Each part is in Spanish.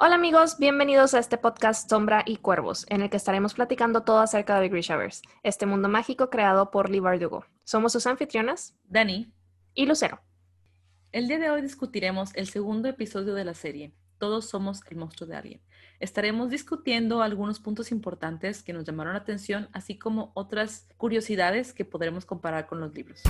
Hola amigos, bienvenidos a este podcast Sombra y Cuervos, en el que estaremos platicando todo acerca de Grishaverse, este mundo mágico creado por Lee Bardugo. Somos sus anfitrionas, Dani y Lucero. El día de hoy discutiremos el segundo episodio de la serie, Todos somos el monstruo de alguien. Estaremos discutiendo algunos puntos importantes que nos llamaron la atención, así como otras curiosidades que podremos comparar con los libros.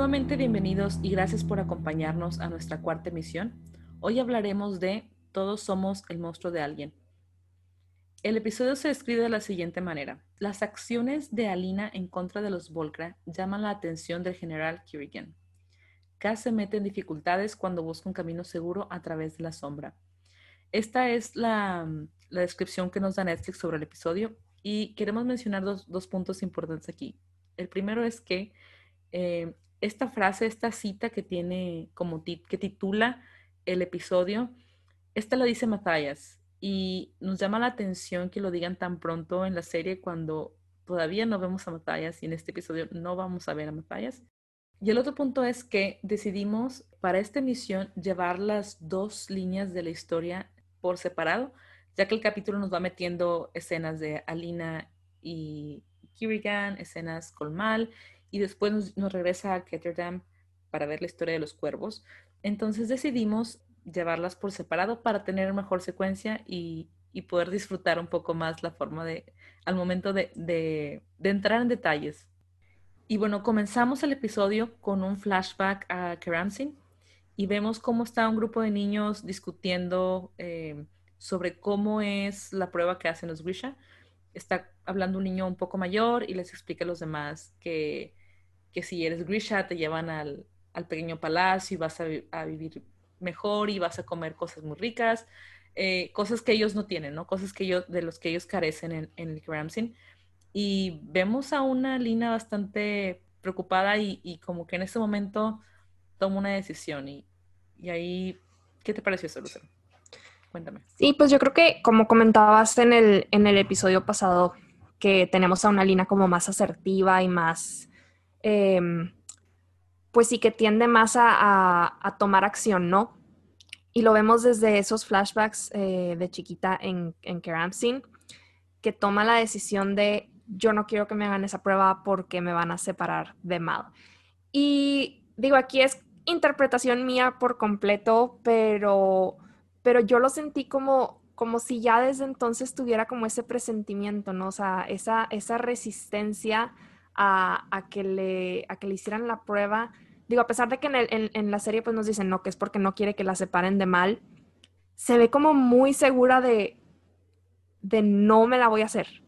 Nuevamente bienvenidos y gracias por acompañarnos a nuestra cuarta emisión. Hoy hablaremos de Todos somos el monstruo de alguien. El episodio se describe de la siguiente manera. Las acciones de Alina en contra de los Volcra llaman la atención del general Kirigan. Cass se mete en dificultades cuando busca un camino seguro a través de la sombra. Esta es la, descripción que nos da Netflix sobre el episodio y queremos mencionar dos, puntos importantes aquí. El primero es que eh, esta frase, esta cita que tiene como que titula el episodio, esta la dice Matthias y nos llama la atención que lo digan tan pronto en la serie cuando todavía no vemos a Matthias y en este episodio no vamos a ver a Matthias. Y el otro punto es que decidimos para esta emisión llevar las dos líneas de la historia por separado, ya que el capítulo nos va metiendo escenas de Alina y Kirigan, escenas con Mal y después nos, regresa a Ketterdam para ver la historia de los cuervos. Entonces decidimos llevarlas por separado para tener mejor secuencia y, poder disfrutar un poco más la forma de, al momento de, de, entrar en detalles. Y bueno, comenzamos el episodio con un flashback a Keramsin y vemos cómo está un grupo de niños discutiendo eh, sobre cómo es la prueba que hacen los Grisha. Está hablando un niño un poco mayor y les explica a los demás que que si eres Grisha te llevan al, pequeño palacio y vas a, vivir mejor y vas a comer cosas muy ricas, eh, cosas que ellos no tienen, ¿no? Cosas que ellos, de los que ellos carecen en, en el Ramsin. Y vemos a una Lina bastante preocupada y, como que en ese momento toma una decisión. Y, ahí, ¿qué te pareció eso, Lucero? Cuéntame. Sí, pues yo creo que como comentabas en el, en el episodio pasado, que tenemos a una Lina como más asertiva y más Em, pues sí que tiende más a, tomar acción, ¿no? Y lo vemos desde esos flashbacks eh, de chiquita en, en Keramsin, que toma la decisión de yo no quiero que me hagan esa prueba porque me van a separar de Mal. Y digo, aquí es interpretación mía por completo, pero, pero yo lo sentí como, como si ya desde entonces tuviera como ese presentimiento, ¿no? O sea, esa, esa resistencia a, que le, a que le hicieran la prueba. Digo, a pesar de que en, la serie pues nos dicen no, que es porque no quiere que la separen de mal, se ve como muy segura de, de no me la voy a hacer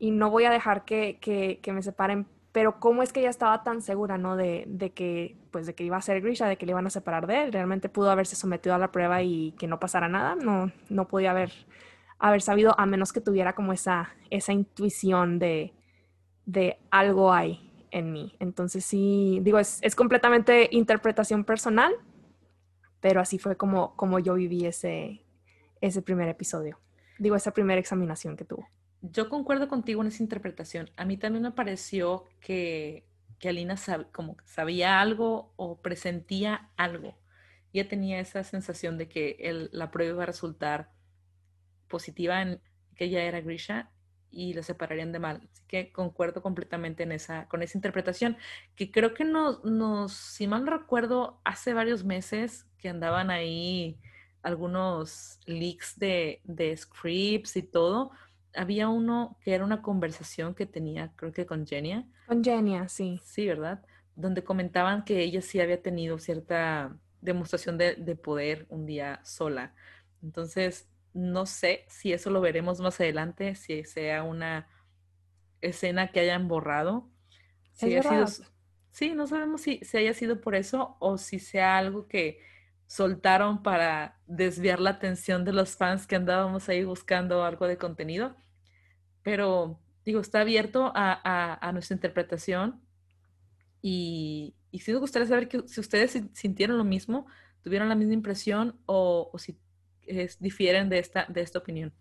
y no voy a dejar que, que, me separen. Pero cómo es que ella estaba tan segura, ¿no? De, de, que, pues, de que iba a ser Grisha, de que le iban a separar de él. Realmente pudo haberse sometido a la prueba y que no pasara nada. No, no podía haber, haber sabido, a menos que tuviera como esa, esa intuición de, de algo hay en mí. Entonces sí, digo, es, completamente interpretación personal, pero así fue como, como yo viví ese, ese primer episodio. Digo, esa primera examinación que tuvo. Yo concuerdo contigo en esa interpretación. A mí también me pareció que, que Alina como sabía algo o presentía algo. Ya tenía esa sensación de que la prueba iba a resultar positiva en que ella era Grisha y la separarían de mal. Así que concuerdo completamente en esa, con esa interpretación, que creo que nos, nos, si mal no recuerdo, hace varios meses que andaban ahí algunos leaks de, de scripts y todo. Había uno que era una conversación que tenía, creo que con Genia. Con Genia, sí. Sí, ¿verdad? Donde comentaban que ella sí había tenido cierta demostración de, de poder un día sola. Entonces, no sé si eso lo veremos más adelante, si sea una escena que hayan borrado. Si sí, no sabemos si, si haya sido por eso o si sea algo que soltaron para desviar la atención de los fans que andábamos ahí buscando algo de contenido. Pero digo, está abierto a, nuestra interpretación y, y sí me gustaría saber que, si ustedes sintieron lo mismo, tuvieron la misma impresión o, o si es, difieren de esta, de esta opinión.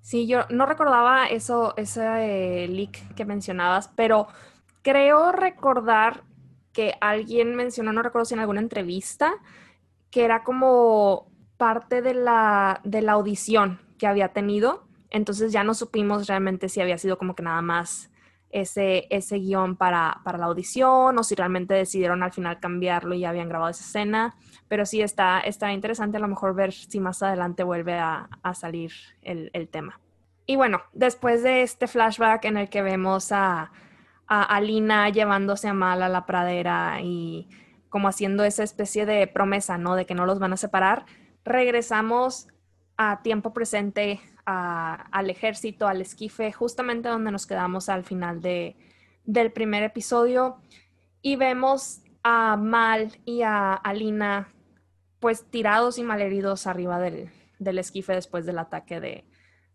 Sí, yo no recordaba eso, ese eh, leak que mencionabas, pero creo recordar que alguien mencionó, no recuerdo si en alguna entrevista, que era como parte de la, de la audición que había tenido. Entonces ya no supimos realmente si había sido como que nada más ese, ese guion para, para, la audición o si realmente decidieron al final cambiarlo y ya habían grabado esa escena. Pero sí está, está interesante a lo mejor ver si más adelante vuelve a, a salir el, el, tema. Y bueno, después de este flashback en el que vemos a, a Alina llevándose a Mal a la pradera y como haciendo esa especie de promesa, ¿no? De que no los van a separar, regresamos a tiempo presente al ejército, al esquife, justamente donde nos quedamos al final de, del primer episodio y vemos a Mal y a Alina pues tirados y malheridos arriba del, del esquife después del ataque de,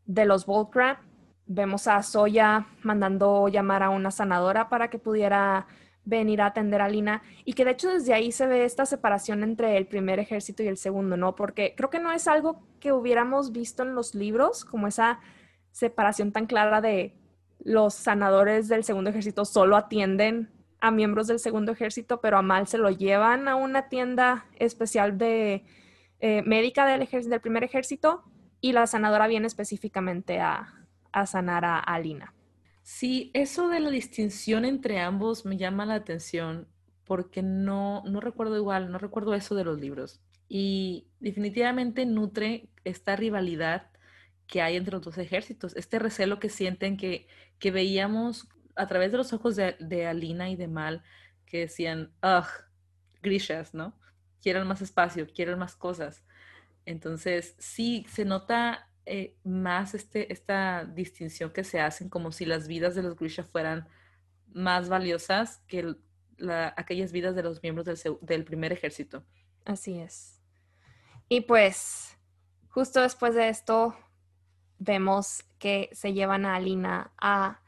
de los Volcra. Vemos a Soya mandando llamar a una sanadora para que pudiera venir a atender a Lina y que de hecho desde ahí se ve esta separación entre el primer ejército y el segundo, ¿no? Porque creo que no es algo que hubiéramos visto en los libros, como esa separación tan clara de los sanadores del segundo ejército solo atienden a miembros del segundo ejército, pero a Mal se lo llevan a una tienda especial de eh, médica del, del, primer ejército y la sanadora viene específicamente a, a sanar a, a Lina. Sí, eso de la distinción entre ambos me llama la atención porque no, no recuerdo igual, no recuerdo eso de los libros. Y definitivamente nutre esta rivalidad que hay entre los dos ejércitos, este recelo que sienten que, que veíamos a través de los ojos de, de Alina y de Mal, que decían, ugh, grishas, ¿no? Quieren más espacio, quieren más cosas. Entonces, sí, se nota eh, más este, esta distinción que se hacen como si las vidas de los Grisha fueran más valiosas que aquellas vidas de los miembros del, del primer ejército. Así es. Y pues, justo después de esto, vemos que se llevan a Alina a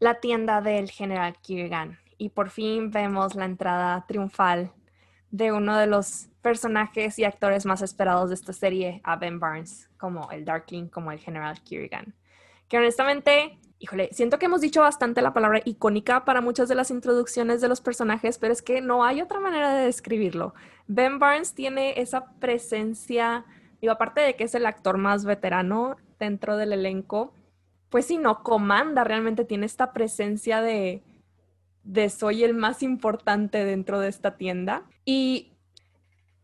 la tienda del general Kirgan y por fin vemos la entrada triunfal de uno de los personajes y actores más esperados de esta serie, a Ben Barnes, como el Darkling, como el General Kirigan. Que honestamente, híjole, siento que hemos dicho bastante la palabra icónica para muchas de las introducciones de los personajes, pero es que no hay otra manera de describirlo. Ben Barnes tiene esa presencia, digo, aparte de que es el actor más veterano dentro del elenco, pues si no, comanda, realmente tiene esta presencia de de soy el más importante dentro de esta tienda. Y,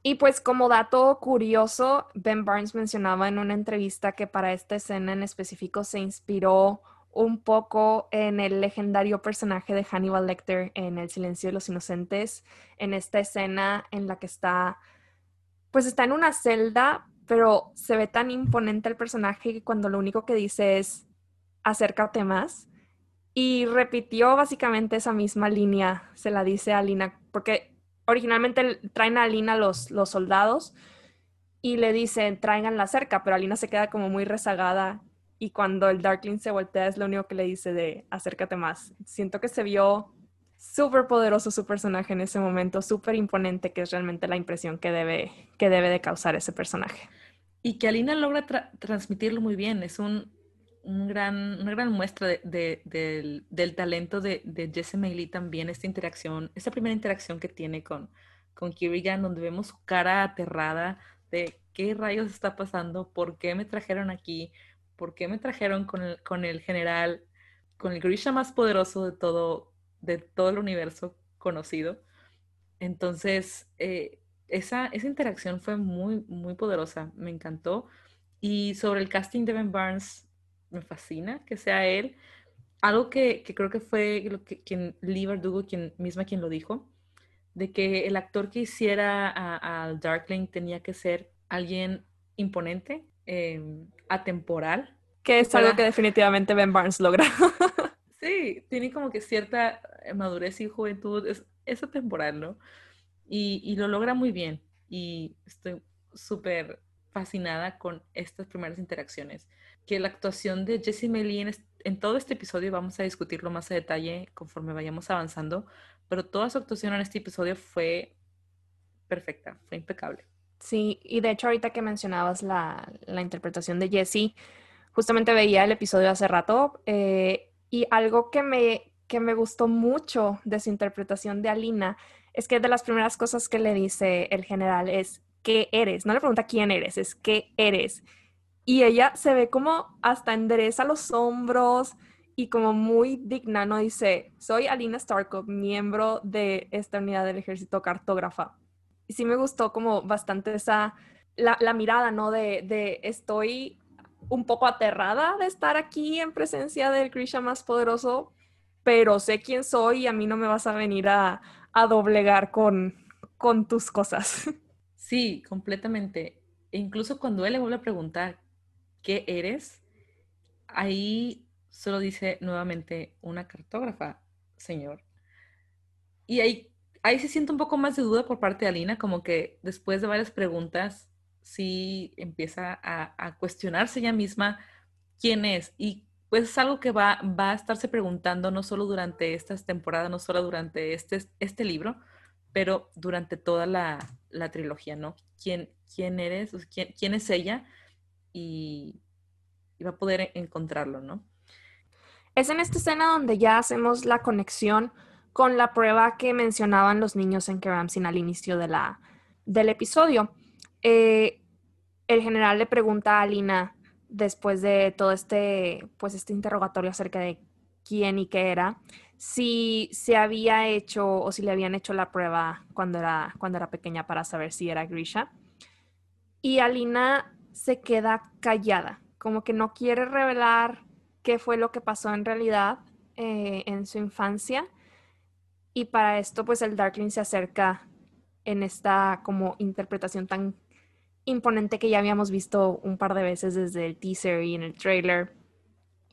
y pues como dato curioso, Ben Barnes mencionaba en una entrevista que para esta escena en específico se inspiró un poco en el legendario personaje de Hannibal Lecter en El silencio de los inocentes, en esta escena en la que está, pues está en una celda, pero se ve tan imponente el personaje que cuando lo único que dice es acércate más, y repitió básicamente esa misma línea, se la dice a Lina, porque originalmente traen a Lina los, los soldados y le dicen, la cerca, pero Alina se queda como muy rezagada y cuando el Darkling se voltea es lo único que le dice de acércate más. Siento que se vio súper poderoso su personaje en ese momento, súper imponente, que es realmente la impresión que debe, que debe de causar ese personaje. Y que Alina logra transmitirlo muy bien, es un, un gran, una gran muestra de, del, talento de, de Jesse Lee también, esta interacción, esta primera interacción que tiene con, con Kirigan, donde vemos su cara aterrada de qué rayos está pasando, por qué me trajeron aquí, por qué me trajeron con el, con el general, con el Grisha más poderoso de todo, de todo el universo conocido. Entonces, eh, esa, esa interacción fue muy, muy poderosa, me encantó. Y sobre el casting de Ben Barnes, me fascina que sea él. Algo que, que creo que fue lo que, quien, Lee Verdugo, quien, misma quien lo dijo, de que el actor que hiciera al Darkling tenía que ser alguien imponente, em, atemporal. Que es algo que definitivamente Ben Barnes logra. sí, tiene como que cierta madurez y juventud, es, es atemporal, ¿no? Y, y lo logra muy bien. Y estoy súper fascinada con estas primeras interacciones que la actuación de Jessie Melly en, todo este episodio, vamos a discutirlo más a detalle conforme vayamos avanzando, pero toda su actuación en este episodio fue perfecta, fue impecable. Sí, y de hecho ahorita que mencionabas la, la interpretación de Jessie, justamente veía el episodio hace rato eh, y algo que me, que me gustó mucho de su interpretación de Alina es que de las primeras cosas que le dice el general es, ¿qué eres? No le pregunta quién eres, es ¿qué eres? Y ella se ve como hasta endereza los hombros y como muy digna, ¿no? Dice, soy Alina Starkov, miembro de esta unidad del ejército cartógrafa. Y sí me gustó como bastante esa, la, mirada, ¿no? De, de, estoy un poco aterrada de estar aquí en presencia del Grisha más poderoso, pero sé quién soy y a mí no me vas a venir a, a doblegar con, con tus cosas. Sí, completamente. E incluso cuando él le vuelve a preguntar, ¿qué eres? Ahí solo dice nuevamente una cartógrafa, señor. Y ahí, ahí se siente un poco más de duda por parte de Alina, como que después de varias preguntas, sí empieza a, cuestionarse ella misma quién es. Y pues es algo que va, va a estarse preguntando no solo durante estas temporadas, no solo durante este, este libro, pero durante toda la, trilogía, ¿no? ¿Quién, quién eres? ¿Quién, quién es ella? Y, va a poder encontrarlo, ¿no? Es en esta escena donde ya hacemos la conexión con la prueba que mencionaban los niños en Keramsin al inicio de la, del episodio. Eh, el general le pregunta a Alina después de todo este, pues este interrogatorio acerca de quién y qué era, si se había hecho o si le habían hecho la prueba cuando era, cuando era pequeña para saber si era Grisha. Y Alina se queda callada, como que no quiere revelar qué fue lo que pasó en realidad eh, en su infancia. Y para esto, pues el Darkling se acerca en esta como interpretación tan imponente que ya habíamos visto un par de veces desde el teaser y en el trailer.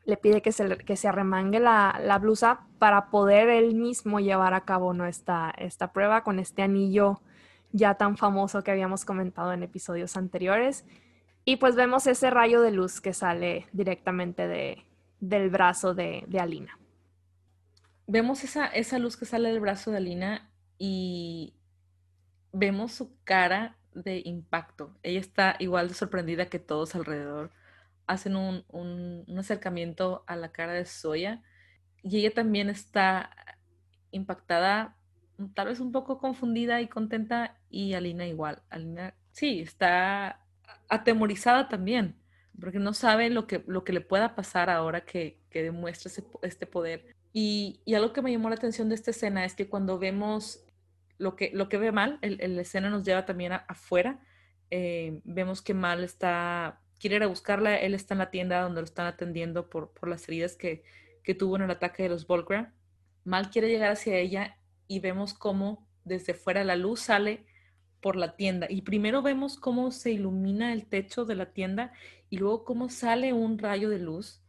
Le pide que se, que se arremangue la, blusa para poder él mismo llevar a cabo ¿no? esta, esta prueba con este anillo ya tan famoso que habíamos comentado en episodios anteriores. Y pues vemos ese rayo de luz que sale directamente de, del brazo de, Alina. Vemos esa, esa luz que sale del brazo de Alina y vemos su cara de impacto. Ella está igual de sorprendida que todos alrededor. Hacen un, un, un, acercamiento a la cara de Soya y ella también está impactada, tal vez un poco confundida y contenta y Alina igual. Alina sí, está atemorizada también, porque no sabe lo que, lo que le pueda pasar ahora que, que demuestra este poder. Y, y, algo que me llamó la atención de esta escena es que cuando vemos lo que, lo que ve mal, la escena nos lleva también afuera. Eh, vemos que Mal está, quiere ir a buscarla, él está en la tienda donde lo están atendiendo por, por las heridas que, que tuvo en el ataque de los Volcra. Mal quiere llegar hacia ella y vemos cómo desde fuera la luz sale por la tienda y primero vemos cómo se ilumina el techo de la tienda y luego cómo sale un rayo de luz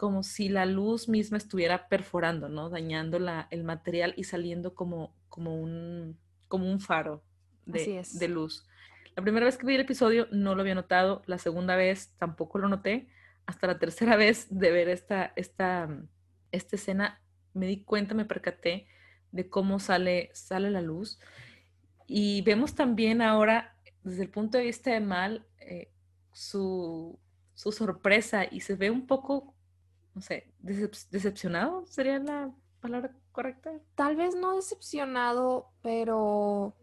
como si la luz misma estuviera perforando, ¿no? Dañando la, el material y saliendo como, como, un, como un faro de, de, luz. La primera vez que vi el episodio no lo había notado, la segunda vez tampoco lo noté, hasta la tercera vez de ver esta, esta, esta escena me di cuenta, me percaté de cómo sale, sale la luz y vemos también ahora, desde el punto de vista de Mal, eh, su, sorpresa y se ve un poco, no sé, decepcionado, sería la palabra correcta. Tal vez no decepcionado, pero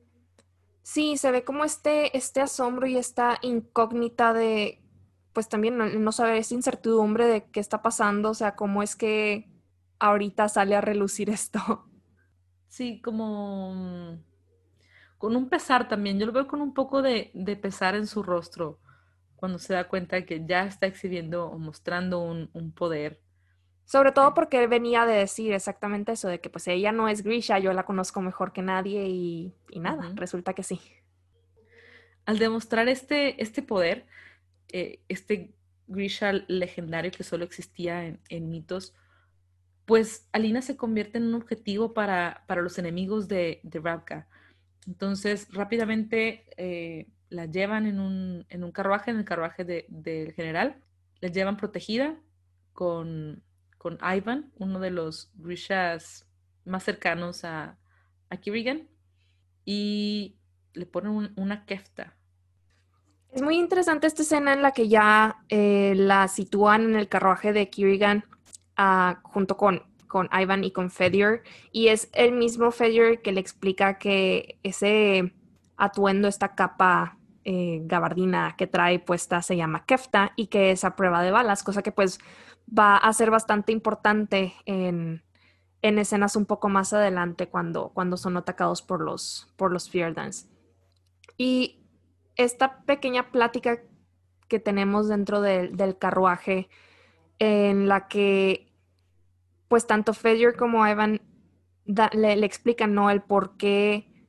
sí, se ve como este, este asombro y esta incógnita de, pues también no, no saber, esta incertidumbre de qué está pasando, o sea, cómo es que ahorita sale a relucir esto. Sí, como con un pesar también. Yo lo veo con un poco de, pesar en su rostro cuando se da cuenta de que ya está exhibiendo o mostrando un, poder. Sobre todo porque él venía de decir exactamente eso, de que pues ella no es Grisha, yo la conozco mejor que nadie y, nada, resulta que sí. Al demostrar este, este poder, eh, este Grisha legendario que solo existía en, mitos, pues Alina se convierte en un objetivo para, los enemigos de, de Ravka. Entonces, rápidamente eh, la llevan en un, carruaje, en el carruaje del general. La llevan protegida con, Ivan, uno de los Grishas más cercanos a, a Kirigan. Y le ponen una kefta. Es muy interesante esta escena en la que ya eh, la sitúan en el carruaje de Kirigan ah, junto con, con Ivan y con Fedior. Y es el mismo Fedior que le explica que ese atuendo, esta capa eh, gabardina que trae puesta se llama kefta y que es a prueba de balas, cosa que pues va a ser bastante importante en, en escenas un poco más adelante cuando, cuando son atacados por los, por los. Y esta pequeña plática que tenemos dentro del carruaje en la que pues tanto Fedor como Evan le, le, explican ¿no? el por qué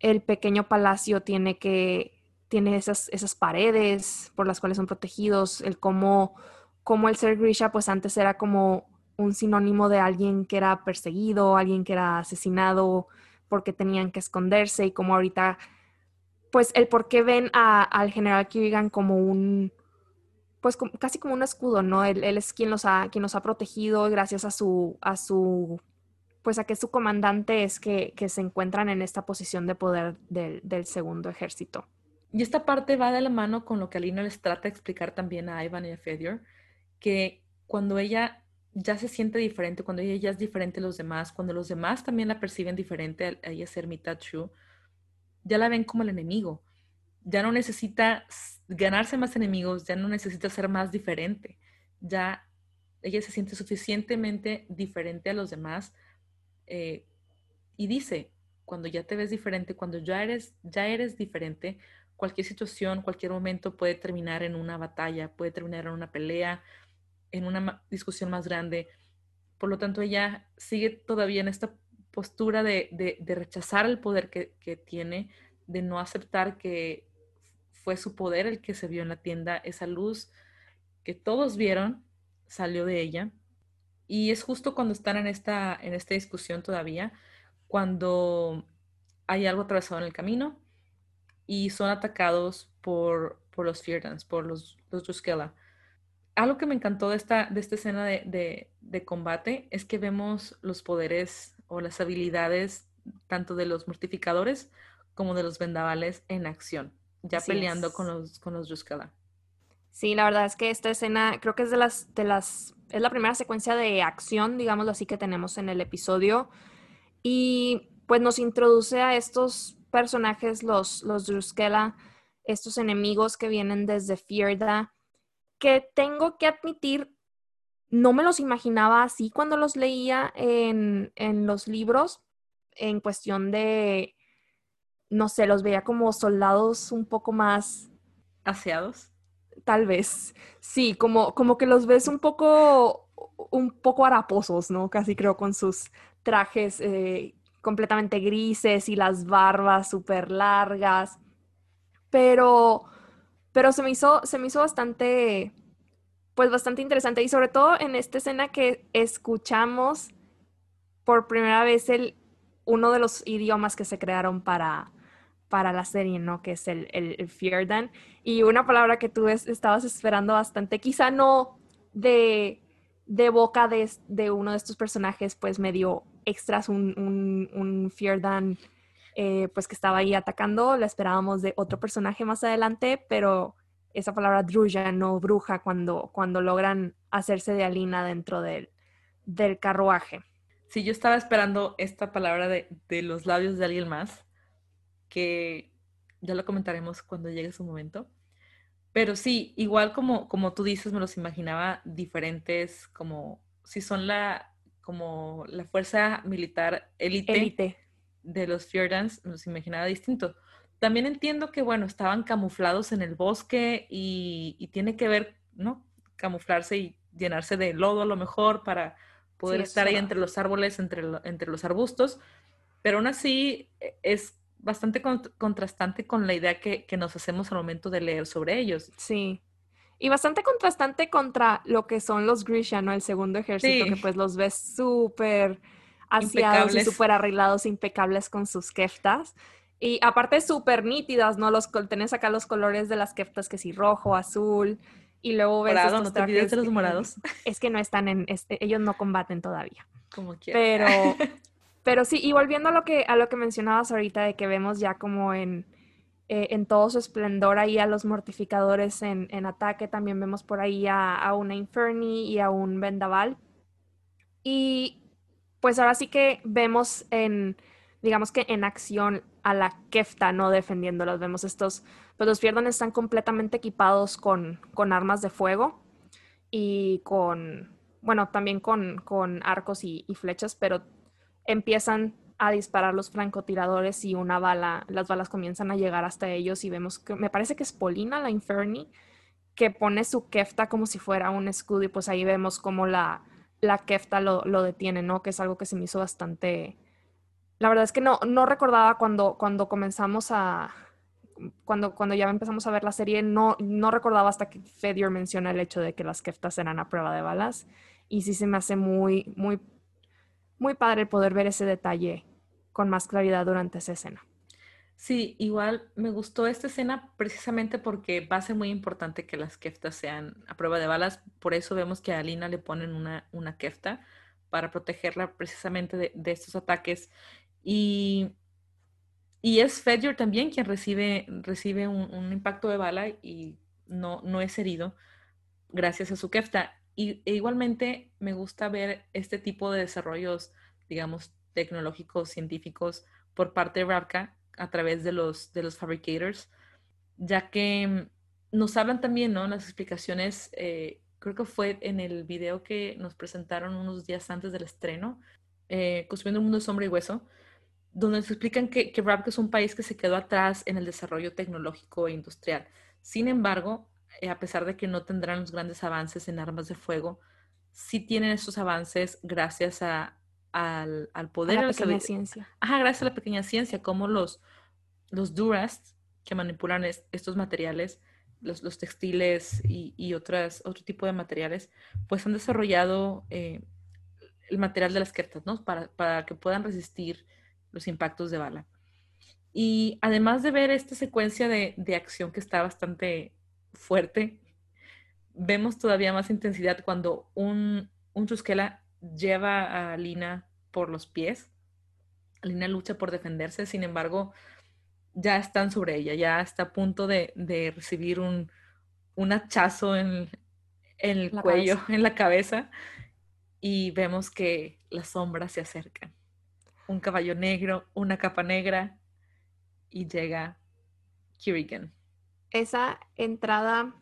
el pequeño palacio tiene que tiene esas, esas paredes por las cuales son protegidos, el cómo, cómo el ser Grisha pues antes era como un sinónimo de alguien que era perseguido, alguien que era asesinado porque tenían que esconderse y como ahorita, pues el por qué ven al general Kirigan como un, pues casi como un escudo, ¿no? Él, es quien los, ha, quien ha protegido gracias a su, a su, pues a que su comandante es que, se encuentran en esta posición de poder del, del segundo ejército. Y esta parte va de la mano con lo que Alina les trata de explicar también a Ivan y a Fedior, que cuando ella ya se siente diferente, cuando ella es diferente a los demás, cuando los demás también la perciben diferente a ella ser mitad Shu, ya la ven como el enemigo. Ya no necesita ganarse más enemigos, ya no necesita ser más diferente. Ya ella se siente suficientemente diferente a los demás eh, y dice, cuando ya te ves diferente, cuando ya eres, ya eres diferente, cualquier situación, cualquier momento puede terminar en una batalla, puede terminar en una pelea, en una discusión más grande. Por lo tanto, ella sigue todavía en esta postura de, rechazar el poder que, tiene, de no aceptar que fue su poder el que se vio en la tienda, esa luz que todos vieron salió de ella. Y es justo cuando están en esta, en esta discusión todavía, cuando hay algo atravesado en el camino y son atacados por, por los Feardans, por los, los algo que me encantó de esta, de esta escena de, combate es que vemos los poderes o las habilidades tanto de los mortificadores como de los vendavales en acción, ya peleando con los, con los Sí, la verdad es que esta escena creo que es de las, de las, es la primera secuencia de acción, digámoslo así, que tenemos en el episodio. Y pues nos introduce a estos personajes, los, los estos enemigos que vienen desde Fierda que tengo que admitir, no me los imaginaba así cuando los leía en, los libros, en cuestión de, no sé, los veía como soldados un poco más... Aseados. Tal vez, sí, como, como que los ves un poco, un poco haraposos, ¿no? Casi creo con sus trajes eh, completamente grises y las barbas súper largas. Pero pero se me hizo, se me hizo bastante, pues bastante interesante y sobre todo en esta escena que escuchamos por primera vez el, uno de los idiomas que se crearon para, para la serie, ¿no? Que es el, el, Fierdan. Y una palabra que tú estabas esperando bastante, quizá no de, de boca de, de, uno de estos personajes, pues medio extras, un, un, un eh, pues que estaba ahí atacando. La esperábamos de otro personaje más adelante, pero esa palabra druja, no bruja, cuando, cuando logran hacerse de Alina dentro del, del carruaje. Sí, yo estaba esperando esta palabra de, los labios de alguien más, que ya lo comentaremos cuando llegue su momento. Pero sí, igual como, como tú dices, me los imaginaba diferentes, como si son la, como la fuerza militar élite de los Fjordans nos imaginaba distinto. También entiendo que, bueno, estaban camuflados en el bosque y, tiene que ver, ¿no? Camuflarse y llenarse de lodo a lo mejor para poder estar ahí entre los árboles, entre, entre los arbustos, pero aún así e, es bastante contrastante con la idea que, nos hacemos al momento de leer sobre ellos. Sí. Y bastante contrastante contra lo que son los Grisha, ¿no? El segundo ejército, que pues los ves súper aseados y súper arreglados, impecables con sus keftas. Y aparte súper nítidas, ¿no? Los, tenés acá los colores de las keftas, que sí, rojo, azul, y luego ves Morado, no te olvides de los morados. Es que no están en, este, ellos no combaten todavía. Como quieran. Pero, pero sí, y volviendo a lo que, a lo que mencionabas ahorita, de que vemos ya como en, eh, en todo su esplendor ahí a los mortificadores en, ataque. También vemos por ahí a, una Inferni y a un Vendaval. Y pues ahora sí que vemos en, digamos que en acción a la Kefta, ¿no? Defendiéndolos. Vemos estos, pues los Fierdon están completamente equipados con, con armas de fuego y con, bueno, también con, con arcos y flechas, pero empiezan a disparar los francotiradores y una bala, las balas comienzan a llegar hasta ellos y vemos que me parece que es Polina, la Inferni, que pone su kefta como si fuera un escudo y pues ahí vemos como la, la kefta lo, lo, detiene, ¿no? Que es algo que se me hizo bastante... La verdad es que no, no recordaba cuando, cuando comenzamos a... Cuando, cuando ya empezamos a ver la serie, no, no recordaba hasta que Fedior menciona el hecho de que las keftas eran a prueba de balas. Y sí se me hace muy, muy muy padre poder ver ese detalle con más claridad durante esa escena. Sí, igual me gustó esta escena precisamente porque va a ser muy importante que las keftas sean a prueba de balas. Por eso vemos que a Alina le ponen una, una kefta para protegerla precisamente de, estos ataques. Y, y es Fedger también quien recibe, recibe un, impacto de bala y no, no es herido gracias a su kefta. Y e igualmente me gusta ver este tipo de desarrollos, digamos, tecnológicos, científicos por parte de Ravka a través de los, de los fabricators, ya que nos hablan también, ¿no? Las explicaciones, eh, creo que fue en el video que nos presentaron unos días antes del estreno, eh, Construyendo un mundo de sombra y hueso, donde nos explican que, que Ravka es un país que se quedó atrás en el desarrollo tecnológico e industrial. Sin embargo, a pesar de que no tendrán los grandes avances en armas de fuego, sí tienen esos avances gracias a, al, poder. A la pequeña ciencia. Ajá, gracias a la pequeña ciencia, como los, los Durast, que manipulan estos materiales, los, los textiles y, y, otras, otro tipo de materiales, pues han desarrollado eh, el material de las kertas, ¿no? Para, para que puedan resistir los impactos de bala. Y además de ver esta secuencia de, de acción que está bastante fuerte, vemos todavía más intensidad cuando un, un lleva a Lina por los pies. Lina lucha por defenderse, sin embargo, ya están sobre ella, ya está a punto de, recibir un, un, hachazo en, el cuello, en la cabeza, y vemos que las sombras se acercan. Un caballo negro, una capa negra, y llega Kirigan esa entrada,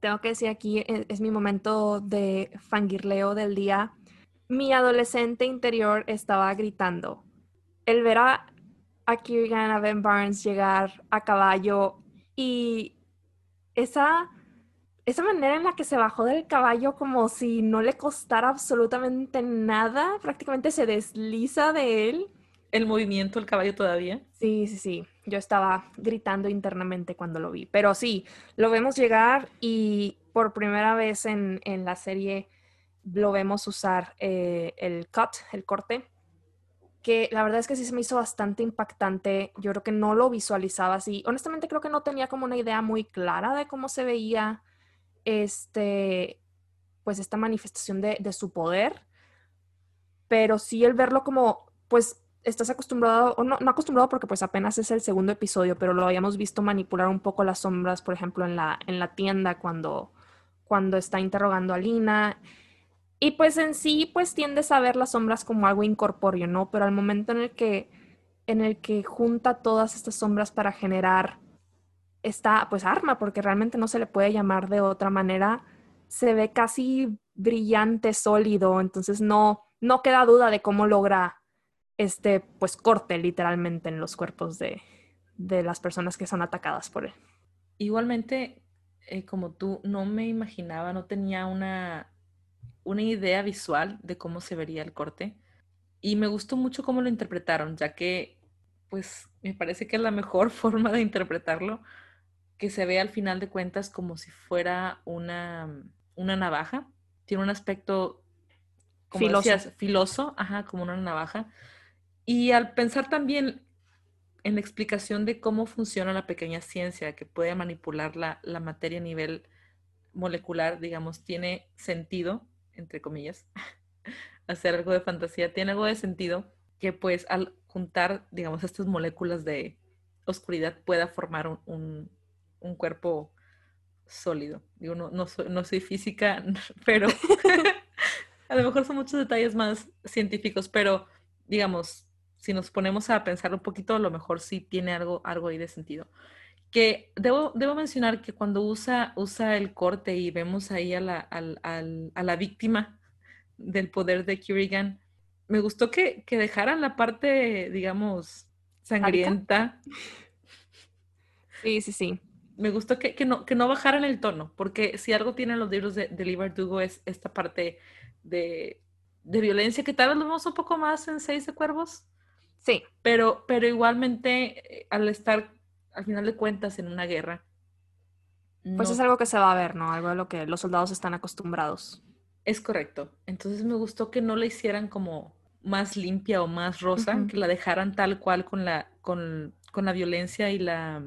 tengo que decir aquí, e, es, mi momento de fangirleo del día. Mi adolescente interior estaba gritando. El ver a, a Kirigan, a Ben Barnes llegar a caballo y esa, esa manera en la que se bajó del caballo como si no le costara absolutamente nada, prácticamente se desliza de él el movimiento el caballo todavía. Sí, sí, sí. Yo estaba gritando internamente cuando lo vi. Pero sí, lo vemos llegar y por primera vez en, la serie lo vemos usar eh, el cut, el corte, que la verdad es que sí se me hizo bastante impactante. Yo creo que no lo visualizaba así. Honestamente creo que no tenía como una idea muy clara de cómo se veía este, pues esta manifestación de, de su poder. Pero sí el verlo como, pues estás acostumbrado, o no, no acostumbrado porque pues apenas es el segundo episodio, pero lo habíamos visto manipular un poco las sombras, por ejemplo, en la, en la tienda cuando, cuando está interrogando a Lina. Y pues en sí, pues tiendes a ver las sombras como algo incorpóreo, ¿no? Pero al momento en el que, en el que junta todas estas sombras para generar esta, pues arma, porque realmente no se le puede llamar de otra manera, se ve casi brillante, sólido, entonces no, no queda duda de cómo logra este pues corte literalmente en los cuerpos de, las personas que son atacadas por él. Igualmente, eh, como tú, no me imaginaba, no tenía una, una idea visual de cómo se vería el corte. Y me gustó mucho cómo lo interpretaron, ya que, pues, me parece que es la mejor forma de interpretarlo, que se ve al final de cuentas como si fuera una, una navaja. Tiene un aspecto, como filoso. filoso, ajá, como una navaja. Y al pensar también en la explicación de cómo funciona la pequeña ciencia que puede manipular la, materia a nivel molecular, digamos, tiene sentido, entre comillas, hacer algo de fantasía, tiene algo de sentido que pues al juntar, digamos, estas moléculas de oscuridad pueda formar un, cuerpo sólido. Digo, no, no, soy, física, pero a lo mejor son muchos detalles más científicos, pero digamos, si nos ponemos a pensar un poquito, a lo mejor sí tiene algo, algo ahí de sentido. Que debo, debo mencionar que cuando usa, usa el corte y vemos ahí a la, a la víctima del poder de Kirigan, me gustó que, que dejaran la parte, digamos, sangrienta. Sí, sí, sí. Me gustó que, que, no, que no bajaran el tono, porque si algo tienen los libros de, de Lee es esta parte de, de, violencia, que tal vez lo vemos un poco más en Seis de Cuervos. Sí. Pero, pero igualmente, eh, al estar, al final de cuentas, en una guerra. Pues es algo que se va a ver, ¿no? Algo a lo que los soldados están acostumbrados. Es correcto. Entonces me gustó que no le hicieran como más limpia o más rosa, que la dejaran tal cual con la, con, la violencia y la,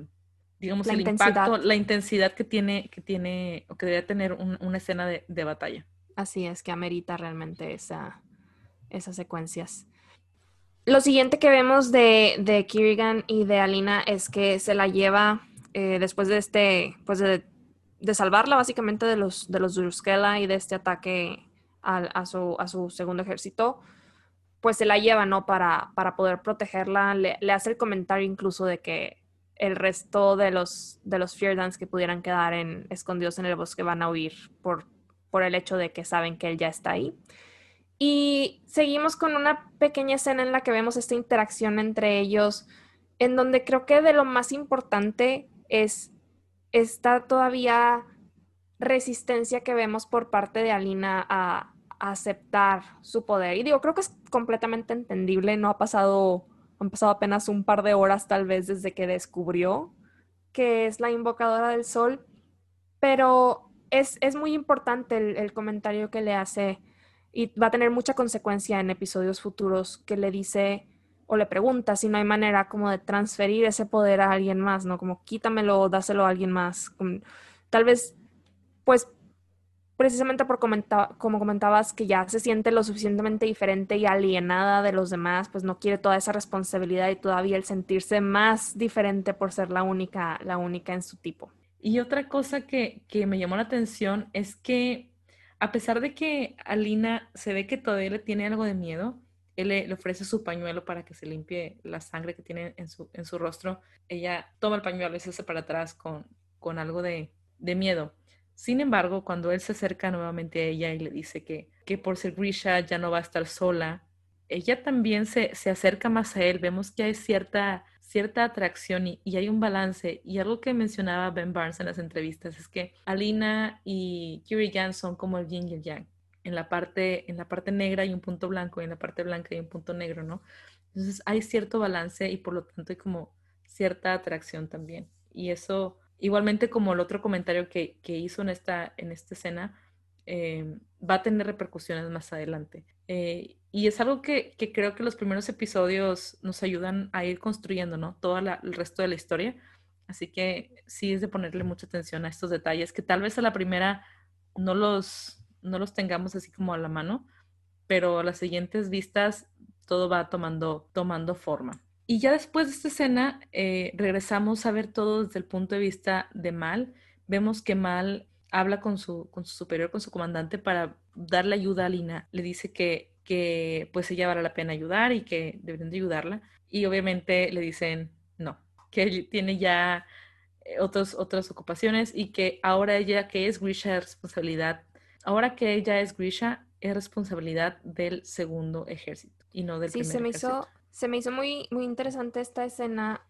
digamos, el impacto, la intensidad que tiene, que tiene, o que debería tener una escena de, batalla. Así es, que amerita realmente esa, esas secuencias. Lo siguiente que vemos de, de Kirigan y de Alina es que se la lleva eh, después de este, pues de, salvarla básicamente de los, de los y de este ataque a, su, a su segundo ejército pues se la lleva, ¿no? Para, para poder protegerla. Le, hace el comentario incluso de que el resto de los, de los Feardans que pudieran quedar en, escondidos en el bosque van a huir por, por el hecho de que saben que él ya está ahí. Y seguimos con una pequeña escena en la que vemos esta interacción entre ellos, en donde creo que de lo más importante es esta todavía resistencia que vemos por parte de Alina a, aceptar su poder. Y digo, creo que es completamente entendible, no ha pasado, han pasado apenas un par de horas tal vez desde que descubrió que es la invocadora del sol, pero es, muy importante el, comentario que le hace y va a tener mucha consecuencia en episodios futuros que le dice o le pregunta si no hay manera como de transferir ese poder a alguien más, ¿no? Como quítamelo, dáselo a alguien más. Tal vez, pues precisamente por como comentabas que ya se siente lo suficientemente diferente y alienada de los demás, pues no quiere toda esa responsabilidad y todavía el sentirse más diferente por ser la única, la única en su tipo. Y otra cosa que, que me llamó la atención es que a pesar de que Alina se ve que todavía le tiene algo de miedo, él le, ofrece su pañuelo para que se limpie la sangre que tiene en su, en su rostro. Ella toma el pañuelo y se hace para atrás con, con algo de, de miedo. Sin embargo, cuando él se acerca nuevamente a ella y le dice que, que por ser Grisha ya no va a estar sola, ella también se, se acerca más a él. Vemos que hay cierta, cierta atracción y, hay un balance. Y algo que mencionaba Ben Barnes en las entrevistas es que Alina y Kirigan son como el yin y el yang. En la, parte, en la parte negra hay un punto blanco y en la parte blanca hay un punto negro, ¿no? Entonces hay cierto balance y por lo tanto hay como cierta atracción también. Y eso Igualmente como el otro comentario que, hizo en esta, en esta escena, eh, va a tener repercusiones más adelante. Eh, y es algo que, creo que los primeros episodios nos ayudan a ir construyendo, ¿no? Todo el resto de la historia. Así que sí es de ponerle mucha atención a estos detalles, que tal vez a la primera no los, no los tengamos así como a la mano, pero a las siguientes vistas todo va tomando, tomando forma. Y ya después de esta escena, eh, regresamos a ver todo desde el punto de vista de Mal. Vemos que Mal habla con su, con su superior, con su comandante, para darle ayuda a Lina. Le dice que, que pues ella vale la pena ayudar y que deberían de ayudarla. Y obviamente le dicen no, que tiene ya eh, otros, otras ocupaciones y que ahora ella, que es Grisha, es responsabilidad, ahora que ella es Grisha, es responsabilidad del segundo ejército y no del sí, primer se me Hizo se me hizo muy, muy interesante esta escena,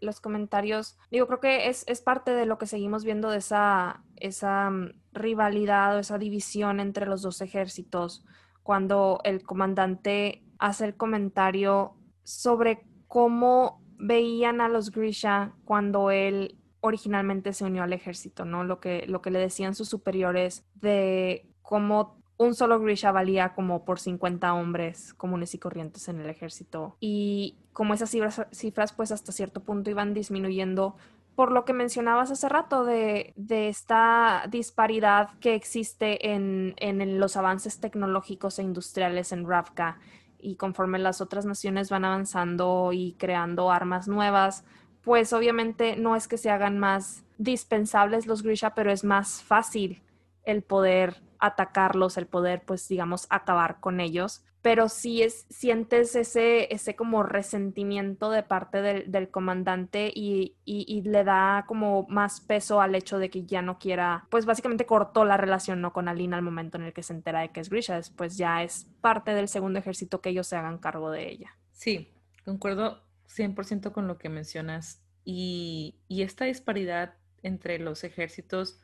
los comentarios. Digo, creo que es, parte de lo que seguimos viendo de esa, esa mm, rivalidad o esa división entre los dos ejércitos, cuando el comandante hace el comentario sobre cómo veían a los Grisha cuando él originalmente se unió al ejército, ¿no? Lo que, lo que le decían sus superiores de cómo un solo Grisha valía como por 50 hombres comunes y corrientes en el ejército. Y como esas cifras, pues hasta cierto punto iban disminuyendo por lo que mencionabas hace rato de, esta disparidad que existe en, en, los avances tecnológicos e industriales en Ravka y conforme las otras naciones van avanzando y creando armas nuevas, pues obviamente no es que se hagan más dispensables los Grisha, pero es más fácil el poder atacarlos, el poder, pues, digamos, acabar con ellos. Pero sí es, sientes ese, ese como resentimiento de parte del, comandante y, le da como más peso al hecho de que ya no quiera, pues básicamente cortó la relación ¿no? con Alina al momento en el que se entera de que es Grisha. Después ya es parte del segundo ejército que ellos se hagan cargo de ella. Sí, concuerdo 100% con lo que mencionas. Y, esta disparidad entre los ejércitos,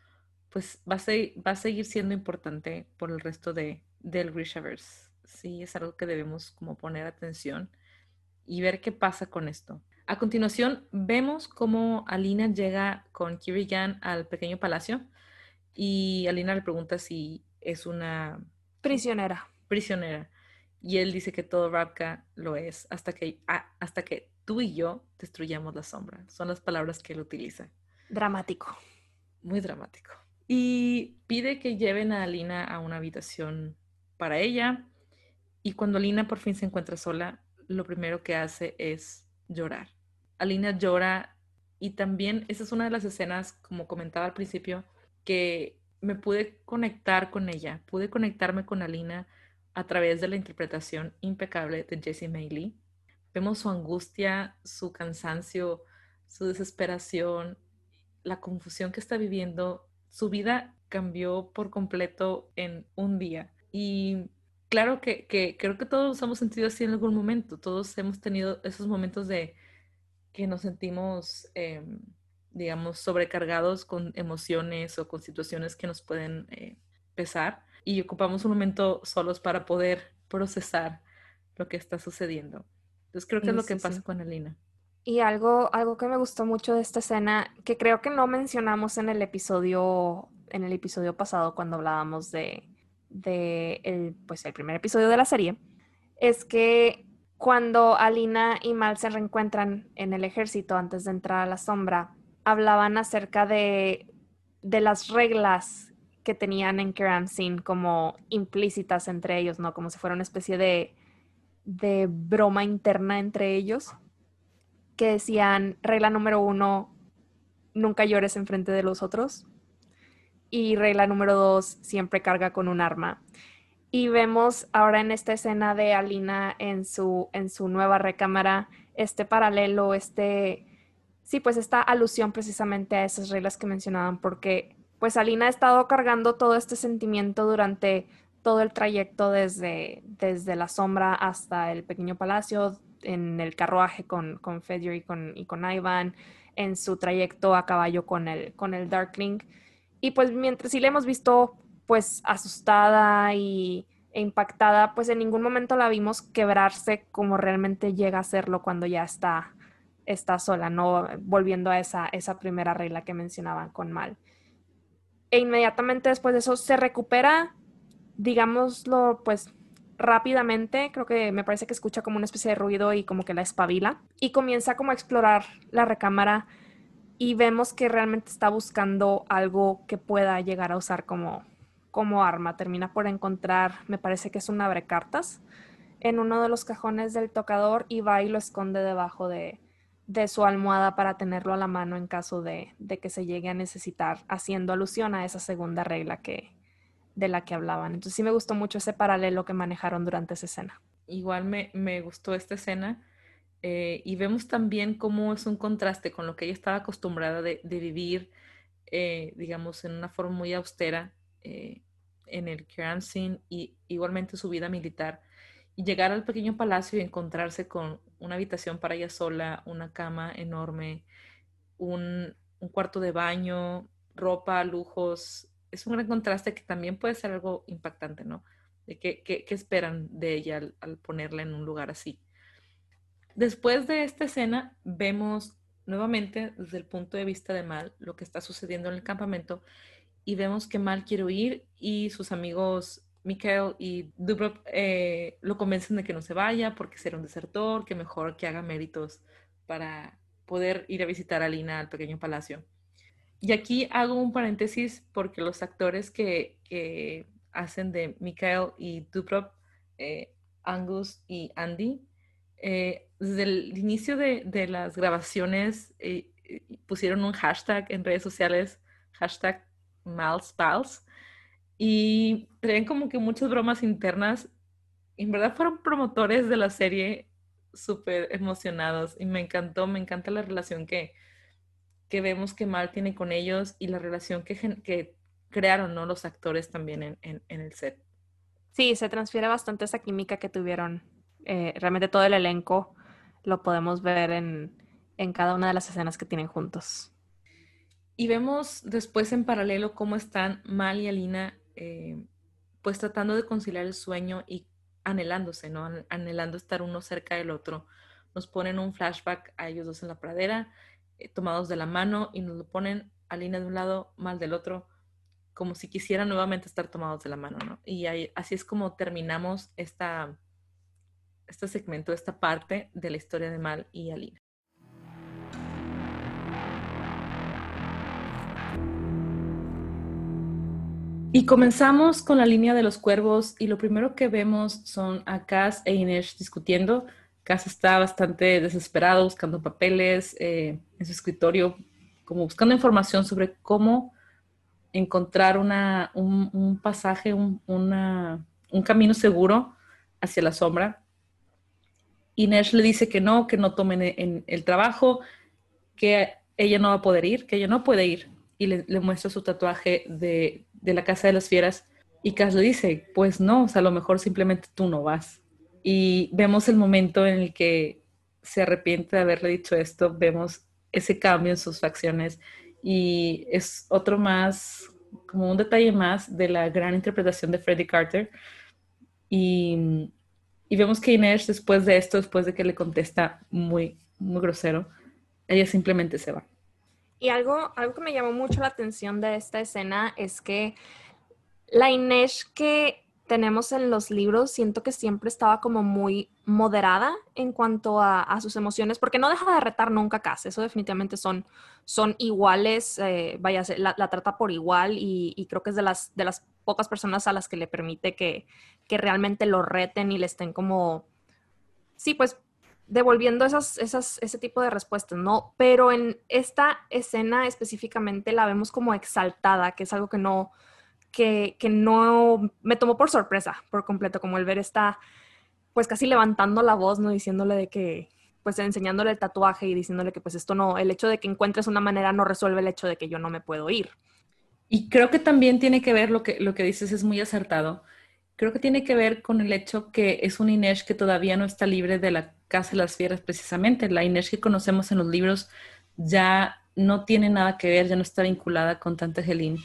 pues va a, va a seguir siendo importante por el resto de, del Grishaverse. Sí, es algo que debemos como poner atención y ver qué pasa con esto. A continuación, vemos cómo Alina llega con Kirigan al pequeño palacio y Alina le pregunta si es una prisionera. Prisionera. Y él dice que todo Rabka lo es hasta que, ah, hasta que tú y yo destruyamos la sombra. Son las palabras que él utiliza. Dramático. Muy dramático. Y pide que lleven a Alina a una habitación para ella. Y cuando Alina por fin se encuentra sola, lo primero que hace es llorar. Alina llora y también esa es una de las escenas, como comentaba al principio, que me pude conectar con ella, pude conectarme con Alina a través de la interpretación impecable de Jessie Maylee. Vemos su angustia, su cansancio, su desesperación, la confusión que está viviendo. Su vida cambió por completo en un día. Y claro que, creo que todos hemos sentido así en algún momento. Todos hemos tenido esos momentos de que nos sentimos, em, digamos, sobrecargados con emociones o con situaciones que nos pueden eh, pesar y ocupamos un momento solos para poder procesar lo que está sucediendo. Entonces creo que es lo que pasa con Alina. Y algo, algo que me gustó mucho de esta escena, que creo que no mencionamos en el episodio, en el episodio pasado cuando hablábamos de, de el, pues el primer episodio de la serie, es que cuando Alina y Mal se reencuentran en el ejército antes de entrar a la sombra, hablaban acerca de, de las reglas que tenían en Keramsin como implícitas entre ellos, ¿no? Como si fuera una especie de, de broma interna entre ellos, que decían, regla número uno, nunca llores enfrente de los otros. Y regla número dos, siempre carga con un arma. Y vemos ahora en esta escena de Alina en su, en su nueva recámara este paralelo, este, sí, pues esta alusión precisamente a esas reglas que mencionaban, porque pues Alina ha estado cargando todo este sentimiento durante todo el trayecto desde, desde la sombra hasta el pequeño palacio, en el carruaje con, con Fedor y con, y con Ivan, en su trayecto a caballo con el, con el Darkling. Y pues mientras sí le hemos visto pues asustada y, e impactada, pues en ningún momento la vimos quebrarse como realmente llega a serlo cuando ya está, está sola, ¿no? Volviendo a esa, esa primera regla que mencionaban con Mal e inmediatamente después de eso se recupera, digámoslo, pues rápidamente, creo que me parece que escucha como una especie de ruido y como que la espabila y comienza como a explorar la recámara y vemos que realmente está buscando algo que pueda llegar a usar como, como arma. Termina por encontrar, me parece que es un abrecartas en uno de los cajones del tocador y va y lo esconde debajo de, de su almohada para tenerlo a la mano en caso de, que se llegue a necesitar, haciendo alusión a esa segunda regla que, de la que hablaban. Entonces sí me gustó mucho ese paralelo que manejaron durante esa escena. Igual me, gustó esta escena eh, y vemos también cómo es un contraste con lo que ella estaba acostumbrada de, vivir, eh, digamos, en una forma muy austera eh, en el Scene y igualmente su vida militar y llegar al pequeño palacio y encontrarse con una habitación para ella sola, una cama enorme, un, cuarto de baño, ropa, lujos. Es un gran contraste que también puede ser algo impactante, ¿no? De qué, esperan de ella al, ponerla en un lugar así. Después de esta escena, vemos nuevamente desde el punto de vista de Mal lo que está sucediendo en el campamento y vemos que Mal quiere huir y sus amigos Mikael y Dubrov eh, lo convencen de que no se vaya porque será un desertor, que mejor que haga méritos para poder ir a visitar a Lina al pequeño palacio. Y aquí hago un paréntesis porque los actores que, hacen de Mikael y Dubrov, eh, Angus y Andy, eh, desde el inicio de, las grabaciones eh, pusieron un hashtag en redes sociales, hashtag MalsPals, y traían como que muchas bromas internas. En verdad fueron promotores de la serie súper emocionados y me encantó, me encanta la relación que, que vemos que Mal tiene con ellos y la relación que, que crearon ¿no? los actores también en, en, el set. Sí, se transfiere bastante esa química que tuvieron. Eh, realmente todo el elenco lo podemos ver en, en cada una de las escenas que tienen juntos. Y vemos después en paralelo cómo están Mal y Alina eh, pues tratando de conciliar el sueño y anhelándose, ¿no? Anhelando estar uno cerca del otro. Nos ponen un flashback a ellos dos en la pradera, eh, tomados de la mano, y nos lo ponen Alina de un lado, Mal del otro, como si quisieran nuevamente estar tomados de la mano, ¿no? Y así es como terminamos esta, este segmento, esta parte de la historia de Mal y Alina. Y comenzamos con la línea de los cuervos y lo primero que vemos son a Cass e Inés discutiendo. Cass está bastante desesperado buscando papeles eh, en su escritorio, como buscando información sobre cómo encontrar un, pasaje, un, camino seguro hacia la sombra. Inés le dice que no, que no tomen en el trabajo, que ella no va a poder ir, que ella no puede ir. Y le, le muestra su tatuaje de de la Casa de las Fieras. Y Cass le dice, pues no, o sea, a lo mejor simplemente tú no vas. Y vemos el momento en el que se arrepiente de haberle dicho esto, vemos ese cambio en sus facciones y es otro más, como un detalle más de la gran interpretación de Freddie Carter. Y, y vemos que Inés, después de esto, después de que le contesta muy, muy grosero, ella simplemente se va. Y algo, algo que me llamó mucho la atención de esta escena es que la Inés que tenemos en los libros, siento que siempre estaba como muy moderada en cuanto a, sus emociones, porque no deja de retar nunca a Cass, eso definitivamente son, son iguales, eh, vaya, la, trata por igual y, creo que es de las, de las pocas personas a las que le permite que, que realmente lo reten y le estén como, sí, pues devolviendo esas, esas, ese tipo de respuestas, ¿no? Pero en esta escena específicamente la vemos como exaltada, que es algo que no, que, no me tomó por sorpresa por completo, como el ver esta, pues casi levantando la voz, ¿no? Diciéndole de que, pues enseñándole el tatuaje y diciéndole que pues esto no, el hecho de que encuentres una manera no resuelve el hecho de que yo no me puedo ir. Y creo que también tiene que ver lo que, lo que dices, es muy acertado. Creo que tiene que ver con el hecho que es un Inés que todavía no está libre de la Casa de las Fieras precisamente. La Inés que conocemos en los libros ya no tiene nada que ver, ya no está vinculada con Tante Helene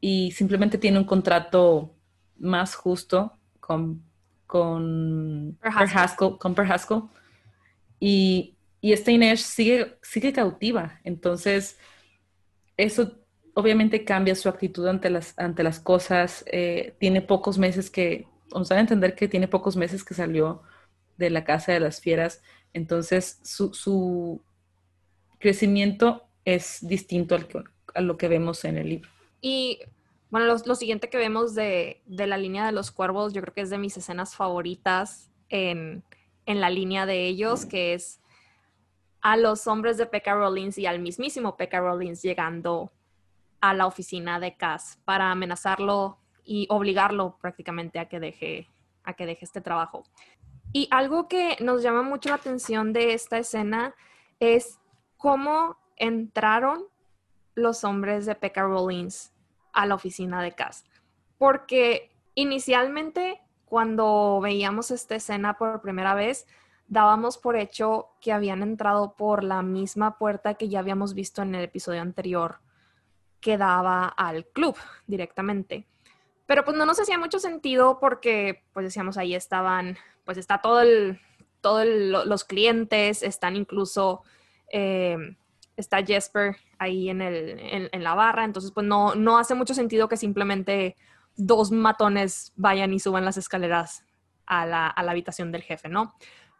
y simplemente tiene un contrato más justo con, con Haskell, con Haskell. Y, y esta Inés sigue, sigue cautiva. Entonces, eso obviamente cambia su actitud ante las, ante las cosas. Eh, tiene pocos meses que, vamos a entender que tiene pocos meses que salió de la casa de las fieras. Entonces, su, crecimiento es distinto al a lo que vemos en el libro. Y bueno, lo, siguiente que vemos de, la línea de los cuervos, yo creo que es de mis escenas favoritas en, la línea de ellos, que es a los hombres de Pekka Rollins y al mismísimo Pekka Rollins llegando a la oficina de Cass para amenazarlo y obligarlo prácticamente a que deje, a que deje este trabajo. Y algo que nos llama mucho la atención de esta escena es cómo entraron los hombres de Pekka Rollins a la oficina de Cass. Porque inicialmente, cuando veíamos esta escena por primera vez, dábamos por hecho que habían entrado por la misma puerta que ya habíamos visto en el episodio anterior que daba al club directamente. Pero pues no nos hacía mucho sentido porque, pues decíamos, ahí estaban pues está todo el, todos los clientes, están incluso, eh, está Jesper ahí en, el, en, la barra, entonces pues no, no hace mucho sentido que simplemente dos matones vayan y suban las escaleras a la, a la habitación del jefe, ¿no?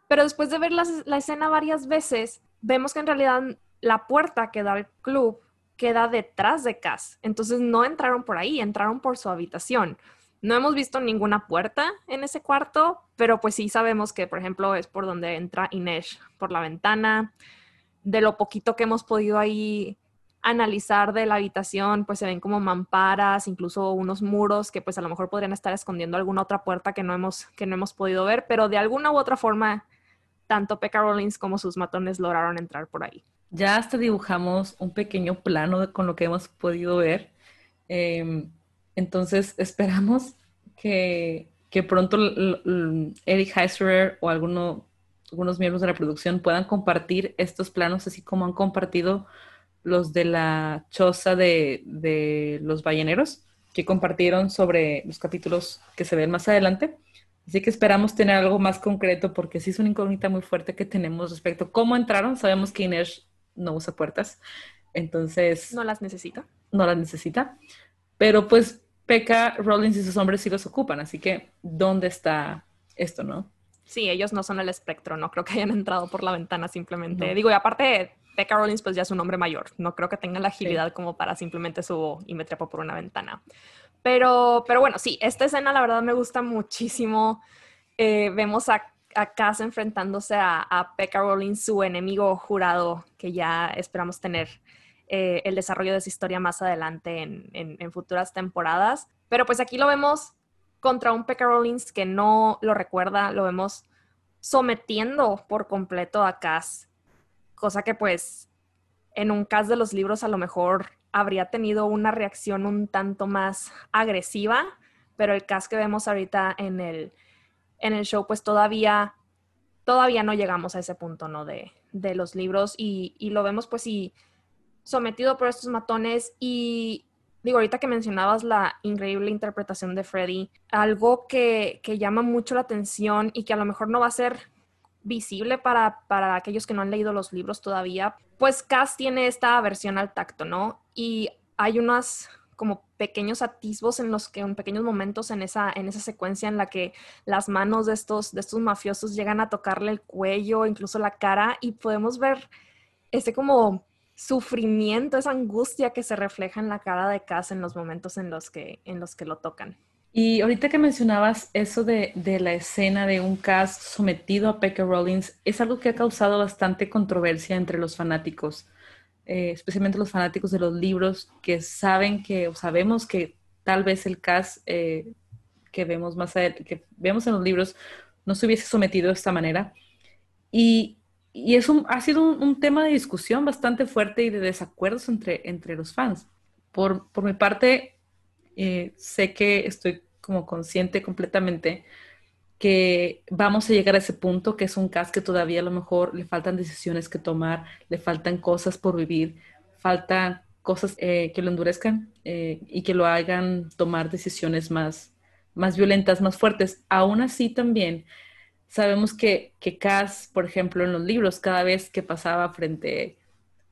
Pero después de ver la, la escena varias veces, vemos que en realidad la puerta que da al club queda detrás de Cass. Entonces no entraron por ahí, entraron por su habitación. No hemos visto ninguna puerta en ese cuarto, pero pues sí sabemos que, por ejemplo, es por donde entra Inés, por la ventana. De lo poquito que hemos podido ahí analizar de la habitación, pues se ven como mamparas, incluso unos muros que pues a lo mejor podrían estar escondiendo alguna otra puerta que no hemos, que no hemos podido ver, pero de alguna u otra forma, tanto Pekka Rollins como sus matones lograron entrar por ahí. Ya hasta dibujamos un pequeño plano con lo que hemos podido ver. Em, entonces esperamos que, pronto Eric Heiserer o alguno, algunos miembros de la producción puedan compartir estos planos, así como han compartido los de la choza de, los balleneros, que compartieron sobre los capítulos que se ven más adelante. Así que esperamos tener algo más concreto porque sí es una incógnita muy fuerte que tenemos respecto a cómo entraron. Sabemos que Inés no usa puertas, entonces... No las necesita. No las necesita. Pero pues Pekka, Rollins y sus hombres sí los ocupan, así que ¿dónde está esto, no? Sí, ellos no son el espectro, no creo que hayan entrado por la ventana simplemente. Digo, y aparte, Becca Rollins pues ya es un hombre mayor, no creo que tenga la agilidad como para simplemente subo y me trepo por una ventana. Pero, pero bueno, sí, esta escena la verdad me gusta muchísimo. Eh, vemos a, a Cass enfrentándose a, a Rollins, su enemigo jurado, que ya esperamos tener eh, el desarrollo de esa historia más adelante en, en, futuras temporadas. Pero pues aquí lo vemos contra un Becca Rollins que no lo recuerda, lo vemos sometiendo por completo a Cass cosa que pues en un caso de los libros a lo mejor habría tenido una reacción un tanto más agresiva, pero el caso que vemos ahorita en el, en el show pues todavía, todavía no llegamos a ese punto, ¿no? De, de los libros y, y, lo vemos pues sí sometido por estos matones y digo, ahorita que mencionabas la increíble interpretación de Freddy, algo que, que llama mucho la atención y que a lo mejor no va a ser visible para, para aquellos que no han leído los libros todavía, pues Cass tiene esta aversión al tacto, ¿no? Y hay unos como pequeños atisbos en los que, en pequeños momentos en esa, en esa secuencia en la que las manos de estos, de estos mafiosos llegan a tocarle el cuello, incluso la cara, y podemos ver ese como sufrimiento, esa angustia que se refleja en la cara de Cass en los momentos en los que, en los que lo tocan. Y ahorita que mencionabas eso de, la escena de un cast sometido a Pekka Rollins, es algo que ha causado bastante controversia entre los fanáticos, eh, especialmente los fanáticos de los libros que saben que, o sabemos que tal vez el cast eh, que vemos más que vemos en los libros no se hubiese sometido de esta manera. Y, y es ha sido un, tema de discusión bastante fuerte y de desacuerdos entre, entre los fans. Por, por mi parte, eh, sé que estoy como consciente completamente que vamos a llegar a ese punto, que es un caso que todavía a lo mejor le faltan decisiones que tomar, le faltan cosas por vivir, faltan cosas eh, que lo endurezcan eh, y que lo hagan tomar decisiones más, más violentas, más fuertes. Aún así también sabemos que, que Cass, por ejemplo, en los libros, cada vez que pasaba frente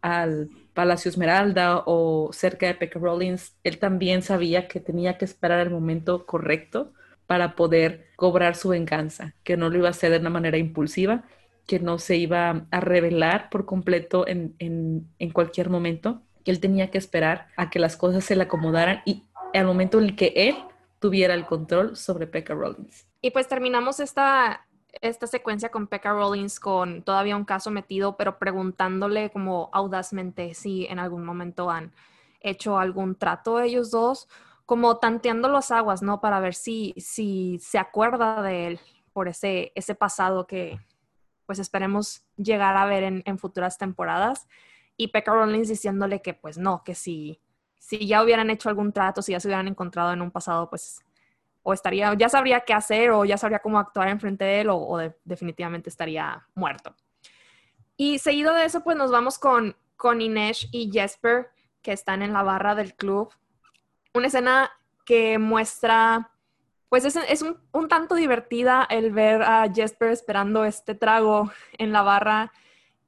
al Palacio Esmeralda o cerca de Pekka Rollins, él también sabía que tenía que esperar el momento correcto para poder cobrar su venganza, que no lo iba a hacer de una manera impulsiva, que no se iba a revelar por completo en, en, cualquier momento, que él tenía que esperar a que las cosas se le acomodaran y al momento en el que él tuviera el control sobre Pekka Rollins. Y pues terminamos esta esta secuencia con Pekka Rollins con todavía un caso metido, pero preguntándole como audazmente si en algún momento han hecho algún trato ellos dos, como tanteando las aguas, ¿no? Para ver si, si se acuerda de él por ese, ese pasado que pues esperemos llegar a ver en, futuras temporadas. Y Pekka Rollins diciéndole que pues no, que si, si ya hubieran hecho algún trato, si ya se hubieran encontrado en un pasado, pues o estaría, ya sabría qué hacer o ya sabría cómo actuar enfrente de él o, definitivamente estaría muerto. Y seguido de eso, pues nos vamos con, con Inés y Jesper, que están en la barra del club. Una escena que muestra, pues es, es un, un, tanto divertida el ver a Jesper esperando este trago en la barra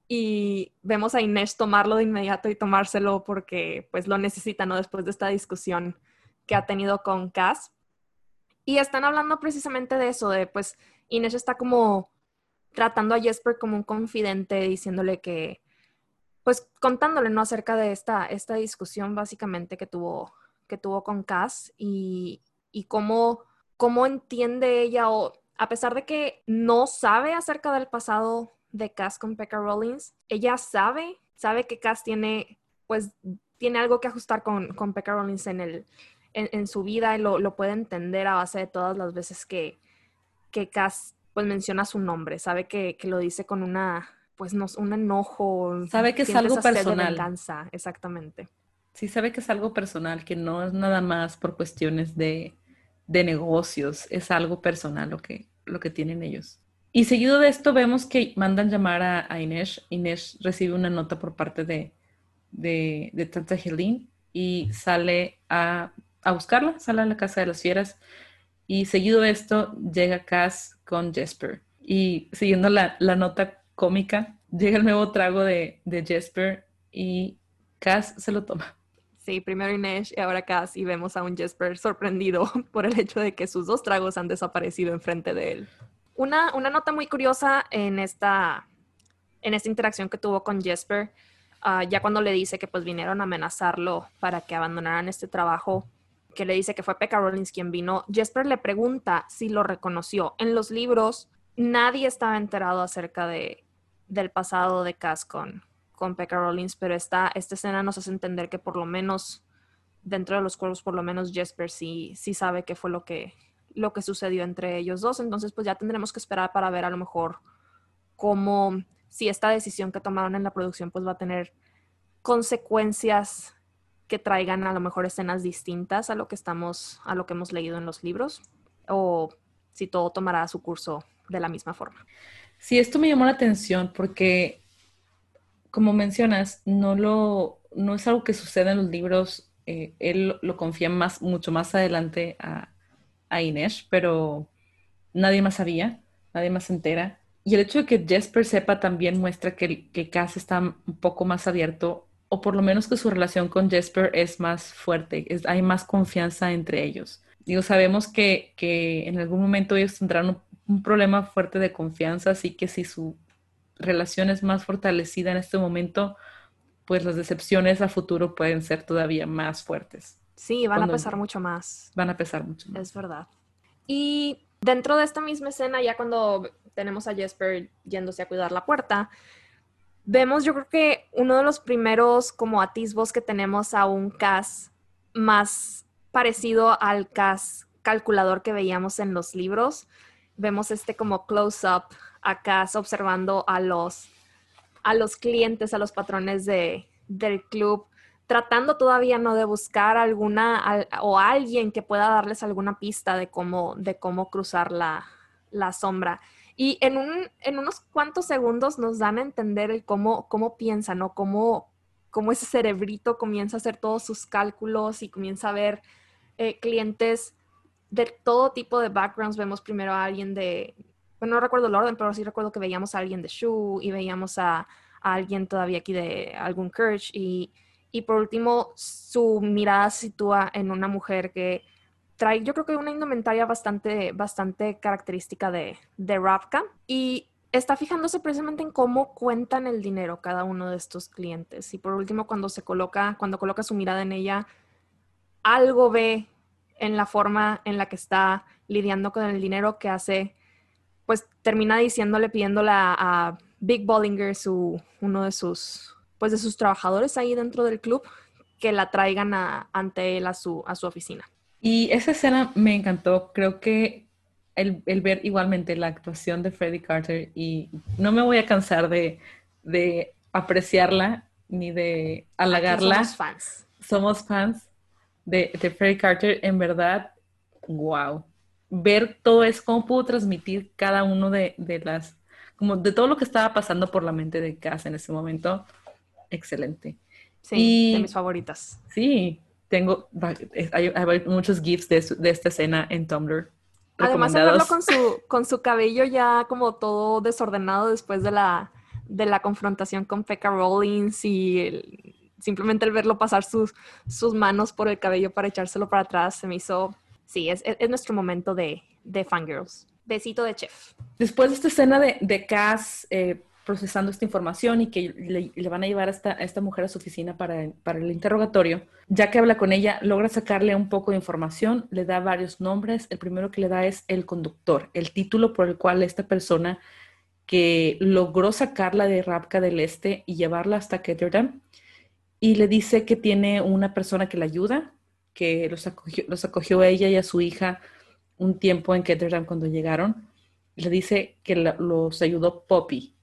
y vemos a Inés tomarlo de inmediato y tomárselo porque pues lo necesita, ¿no? Después de esta discusión que ha tenido con Cass. Y están hablando precisamente de eso, de pues Inés está como tratando a Jesper como un confidente, diciéndole que, pues contándole, ¿no? Acerca de esta, esta discusión básicamente que tuvo, que tuvo con Cass y, y cómo cómo entiende ella o a pesar de que no sabe acerca del pasado de Cass con Pekka Rollins, ella sabe, sabe que Cass tiene, pues, tiene algo que ajustar con, con Pekka Rollins en, el, en, su vida y lo, puede entender a base de todas las veces que, que Cass, pues, menciona su nombre, sabe que, lo dice con una, pues, no, un enojo. Sabe que es algo personal. exactamente. Sí, sabe que es algo personal, que no es nada más por cuestiones de, de negocios, es algo personal lo que, lo que tienen ellos. Y seguido de esto vemos que mandan llamar a, Inés. Inés recibe una nota por parte de, de, de Tanta Helene y sale a, a, buscarla, sale a la casa de las fieras. Y seguido de esto llega Cass con Jesper. Y siguiendo la, la nota cómica, llega el nuevo trago de, de Jesper y Cass se lo toma. Sí, primero Inés y ahora Cass y vemos a un Jesper sorprendido por el hecho de que sus dos tragos han desaparecido enfrente de él. Una, una nota muy curiosa en esta, en esta interacción que tuvo con Jesper, ah, ya cuando le dice que pues vinieron a amenazarlo para que abandonaran este trabajo, que le dice que fue Pekka Rollins quien vino, Jesper le pregunta si lo reconoció. En los libros nadie estaba enterado acerca de, del pasado de Cass con, con Pekka Rollins, pero esta, esta escena nos hace entender que por lo menos dentro de los cuervos, por lo menos Jesper sí, sí sabe qué fue lo que, lo que sucedió entre ellos dos. Entonces, pues ya tendremos que esperar para ver a lo mejor cómo, si esta decisión que tomaron en la producción, pues va a tener consecuencias que traigan a lo mejor escenas distintas a lo que estamos, a lo que hemos leído en los libros, o si todo tomará su curso de la misma forma. Sí, esto me llamó la atención porque como mencionas, no, lo, no es algo que sucede en los libros. Eh, él lo confía más, mucho más adelante a, a Inés, pero nadie más sabía, nadie más se entera. Y el hecho de que Jesper sepa también muestra que, que Cass está un poco más abierto, o por lo menos que su relación con Jesper es más fuerte, es, hay más confianza entre ellos. Digo, sabemos que, que en algún momento ellos tendrán un, un, problema fuerte de confianza, así que si su relaciones más fortalecida en este momento, pues las decepciones a futuro pueden ser todavía más fuertes. Sí, van a pesar mucho más. Van a pesar mucho más. Es verdad. Y dentro de esta misma escena, ya cuando tenemos a Jesper yéndose a cuidar la puerta, vemos yo creo que uno de los primeros como atisbos que tenemos a un Cas más parecido al Cas calculador que veíamos en los libros. Vemos este como close-up acá observando a los, a los clientes, a los patrones de, del club, tratando todavía no de buscar alguna o alguien que pueda darles alguna pista de cómo, de cómo cruzar la, la sombra. Y en, un, en, unos cuantos segundos nos dan a entender el cómo, cómo piensan, ¿no? Cómo, cómo ese cerebrito comienza a hacer todos sus cálculos y comienza a ver eh, clientes de todo tipo de backgrounds. Vemos primero a alguien de, bueno, no recuerdo el orden, pero sí recuerdo que veíamos a alguien de Shu y veíamos a, alguien todavía aquí de algún Kirch y, y, por último su mirada se sitúa en una mujer que trae yo creo que una indumentaria bastante, bastante característica de, de Ravka y está fijándose precisamente en cómo cuentan el dinero cada uno de estos clientes y por último cuando se coloca, cuando coloca su mirada en ella, algo ve en la forma en la que está lidiando con el dinero que hace pues termina diciéndole, pidiéndole a, Big Bollinger, su, uno de sus, pues de sus trabajadores ahí dentro del club, que la traigan ante él a su, a su oficina. Y esa escena me encantó. Creo que el, ver igualmente la actuación de Freddie Carter y no me voy a cansar de, de apreciarla ni de halagarla. somos fans. Somos fans de, de Freddie Carter. En verdad, wow ver todo eso, cómo pudo transmitir cada uno de, las, como de todo lo que estaba pasando por la mente de Cass en ese momento, excelente. Sí, de mis favoritas. Sí, tengo, hay, muchos GIFs de, esta escena en Tumblr. Además de verlo con su, con su cabello ya como todo desordenado después de la, de la confrontación con Pekka Rollins y simplemente el verlo pasar sus, sus manos por el cabello para echárselo para atrás se me hizo sí, es, nuestro momento de, de fangirls. Besito de chef. Después de esta escena de, de Cass, eh, procesando esta información y que le, van a llevar a esta, esta, mujer a su oficina para, para el interrogatorio. Ya que habla con ella, logra sacarle un poco de información, le da varios nombres. El primero que le da es el conductor, el título por el cual esta persona que logró sacarla de Rapka del Este y llevarla hasta Ketterdam. Y le dice que tiene una persona que la ayuda, que los acogió, los acogió a ella y a su hija un tiempo en Ketterdam cuando llegaron. Le dice que los ayudó Poppy,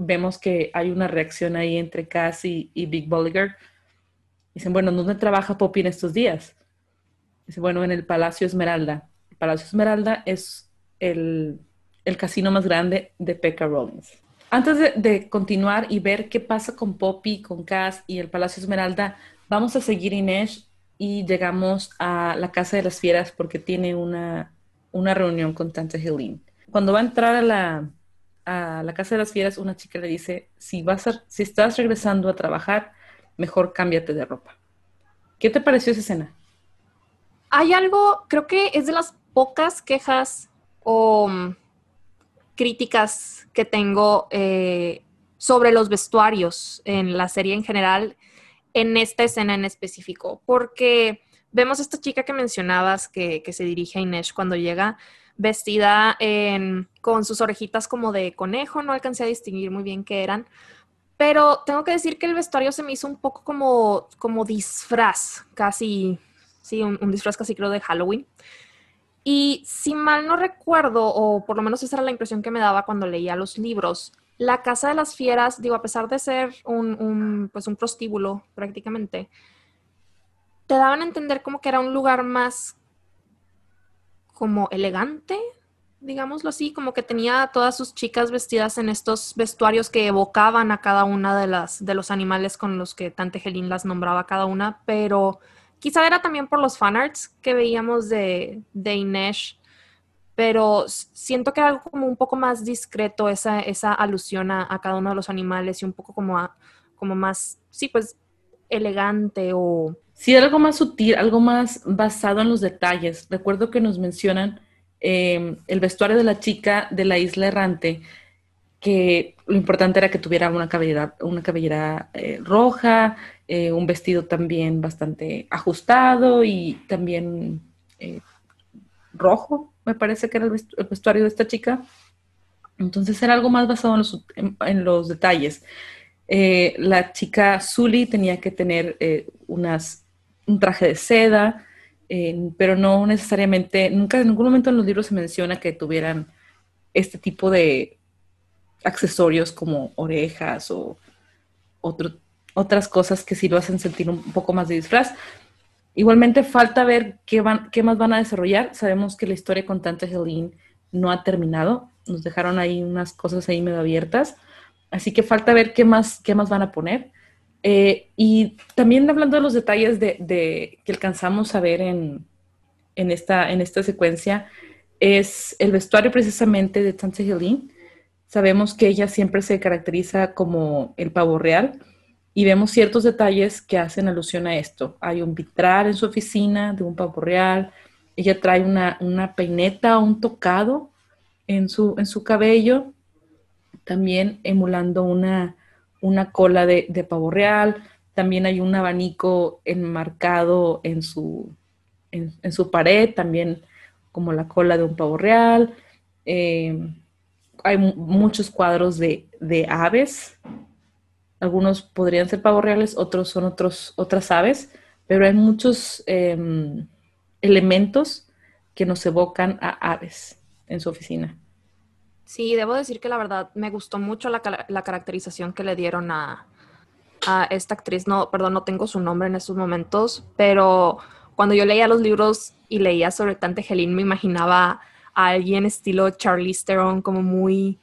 vemos que hay una reacción ahí entre Cassie y Big Bolliger. Dicen, bueno, ¿dónde trabaja Poppy en estos días? Dice, bueno, en el Palacio Esmeralda. El Palacio Esmeralda es el, casino más grande de Pekka Rollins. Antes de, de, continuar y ver qué pasa con Poppy, con Cass y el Palacio Esmeralda, vamos a seguir Inés y llegamos a la Casa de las Fieras porque tiene una, una reunión con Tante Helene. Cuando va a entrar a la, a la casa de las fieras, una chica le dice, si, vas a, si estás regresando a trabajar, mejor cámbiate de ropa. ¿Qué te pareció esa escena? Hay algo, creo que es de las pocas quejas o mm, críticas que tengo eh, sobre los vestuarios en la serie en general, en esta escena en específico, porque vemos a esta chica que mencionabas que, que se dirige a Inés cuando llega, vestida con sus orejitas como de conejo, no alcancé a distinguir muy bien qué eran, pero tengo que decir que el vestuario se me hizo un poco como, como disfraz, casi, sí, un, disfraz casi creo de Halloween. Y si mal no recuerdo, o por lo menos esa era la impresión que me daba cuando leía los libros, la Casa de las Fieras, digo, a pesar de ser un, un, pues un prostíbulo prácticamente, te daban a entender como que era un lugar más como elegante, digámoslo así, como que tenía a todas sus chicas vestidas en estos vestuarios que evocaban a cada una de las de los animales con los que Tante Helene las nombraba cada una, pero quizá era también por los fanarts que veíamos de, de Inesh, pero siento que era algo como un poco más discreto esa, esa alusión a, cada uno de los animales y un poco como, como más, sí, pues elegante o Sí, algo más sutil, algo más basado en los detalles. Recuerdo que nos mencionan em, el vestuario de la chica de la isla errante, que lo importante era que tuviera una cabellera, una cabellera eh, roja, eh, un vestido también bastante ajustado y también eh, rojo, me parece que era el, vestuario de esta chica. Entonces era algo más basado en los, detalles. la chica Zully tenía que tener unas un traje de seda, pero no necesariamente, nunca en ningún momento en los libros se menciona que tuvieran este tipo de accesorios como orejas o otras cosas que sí lo hacen sentir un poco más de disfraz. Igualmente falta ver qué, van, qué más van a desarrollar. Sabemos que la historia con Tante Helene no ha terminado. Nos dejaron ahí unas cosas ahí medio abiertas. Así que falta ver qué más, qué más van a poner. Eh, y también hablando de los detalles de, que alcanzamos a ver en, esta, en esta secuencia, es el vestuario precisamente de Tante Helene. Sabemos que ella siempre se caracteriza como el pavo real y vemos ciertos detalles que hacen alusión a esto. Hay un vitral en su oficina de un pavo real, ella trae una, peineta, un tocado en su cabello, también emulando una, una cola de, pavo real, también hay un abanico enmarcado en su, en, su pared, también como la cola de un pavo real. Eh, hay muchos cuadros de, aves. Algunos podrían ser pavos reales, otros son otros, otras aves, pero hay muchos em, elementos que nos evocan a aves en su oficina. Sí, debo decir que la verdad me gustó mucho la, caracterización que le dieron a, esta actriz. No, perdón, no tengo su nombre en estos momentos, pero cuando yo leía los libros y leía sobre Tante Helene, me imaginaba a alguien estilo Charlize Theron, como muy,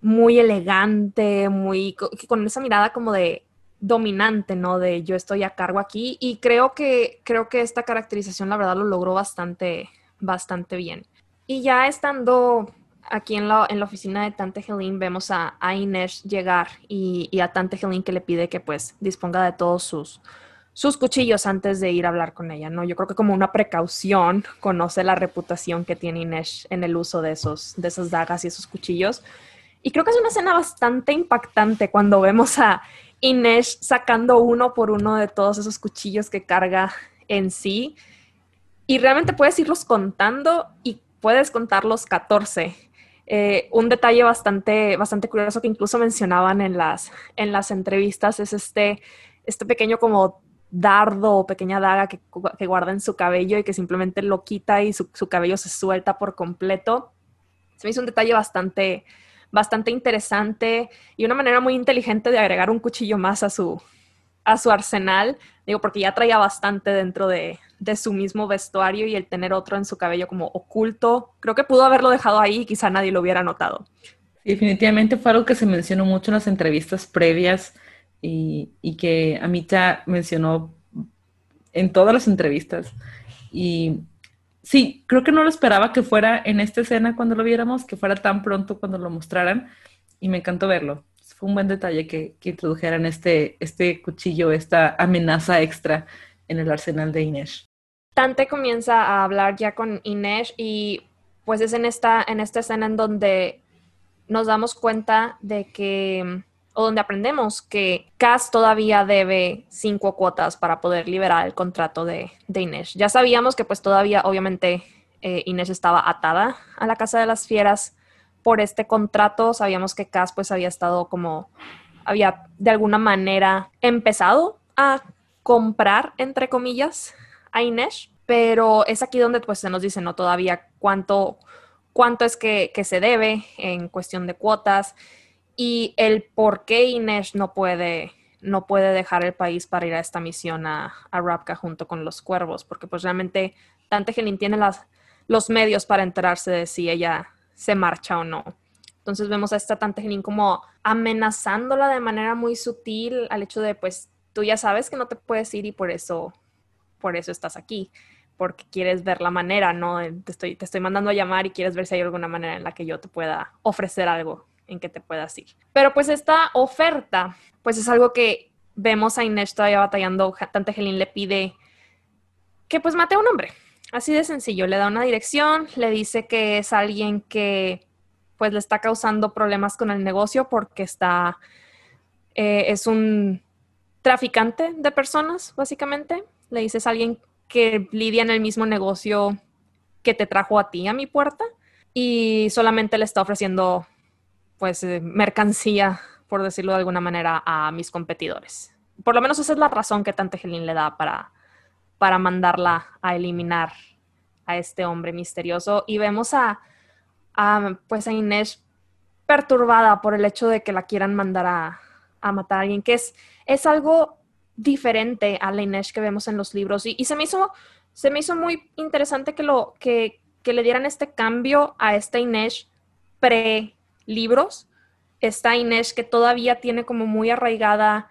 muy elegante, muy con esa mirada como de dominante, ¿no? De yo estoy a cargo aquí y creo que creo que esta caracterización la verdad lo logró bastante bastante bien. Y ya estando aquí en la, en la oficina de Tante Helene vemos a, a Inés llegar y, a Tante Helene que le pide que pues disponga de todos sus, sus cuchillos antes de ir a hablar con ella, ¿no? Yo creo que como una precaución conoce la reputación que tiene Inés en el uso de, esos, de esas dagas y esos cuchillos. Y creo que es una escena bastante impactante cuando vemos a Inés sacando uno por uno de todos esos cuchillos que carga en sí. Y realmente puedes irlos contando y puedes contar los 14. Eh, un detalle bastante, bastante curioso que incluso mencionaban en las, en las entrevistas es este, este pequeño como dardo o pequeña daga que, guarda en su cabello y que simplemente lo quita y su, cabello se suelta por completo. Se me hizo un detalle bastante, bastante interesante y una manera muy inteligente de agregar un cuchillo más a su, a su arsenal, digo, porque ya traía bastante dentro de, de su mismo vestuario y el tener otro en su cabello como oculto, creo que pudo haberlo dejado ahí y quizá nadie lo hubiera notado. definitivamente fue algo que se mencionó mucho en las entrevistas previas y, y que Amita mencionó en todas las entrevistas. Y sí, creo que no lo esperaba que fuera en esta escena cuando lo viéramos, que fuera tan pronto cuando lo mostraran y me encantó verlo. Fue un buen detalle que, que introdujeran este, este cuchillo, esta amenaza extra en el arsenal de Inés. Tante comienza a hablar ya con Inés y pues es en esta, en esta escena en donde nos damos cuenta de que, o donde aprendemos que Cass todavía debe cinco cuotas para poder liberar el contrato de, de Inés. Ya sabíamos que pues todavía obviamente eh, Inés estaba atada a la Casa de las Fieras por este contrato. Sabíamos que Cass pues había estado como, había de alguna manera empezado a comprar, entre comillas, a Inés, pero es aquí donde pues se nos dice, ¿no? Todavía cuánto, cuánto es que, se debe en cuestión de cuotas y el por qué Inés no puede, no puede dejar el país para ir a esta misión a, a Rapka junto con los cuervos, porque pues realmente Tante Gelin tiene los medios para enterarse de si ella se marcha o no. Entonces vemos a esta Tante Gelin como amenazándola de manera muy sutil al hecho de pues tú ya sabes que no te puedes ir y por eso, por eso estás aquí, porque quieres ver la manera, ¿no? Te estoy, te estoy mandando a llamar y quieres ver si hay alguna manera en la que yo te pueda ofrecer algo en que te puedas ir. Pero pues esta oferta, pues es algo que vemos a Inés todavía batallando. Tante Helin le pide que pues mate a un hombre. Así de sencillo. Le da una dirección, le dice que es alguien que pues le está causando problemas con el negocio porque está, eh, es un traficante de personas, básicamente. Le dices a alguien que lidia en el mismo negocio que te trajo a ti a mi puerta y solamente le está ofreciendo pues eh, mercancía, por decirlo de alguna manera, a mis competidores. Por lo menos esa es la razón que Tantegelín le da para, para mandarla a eliminar a este hombre misterioso. Y vemos a, pues a Inés perturbada por el hecho de que la quieran mandar a, a matar a alguien, que es, es algo diferente a la Inés que vemos en los libros. Y, se, me hizo, se me hizo muy interesante que, lo, que, que le dieran este cambio a esta Inés pre-libros. Esta Inés que todavía tiene como muy arraigada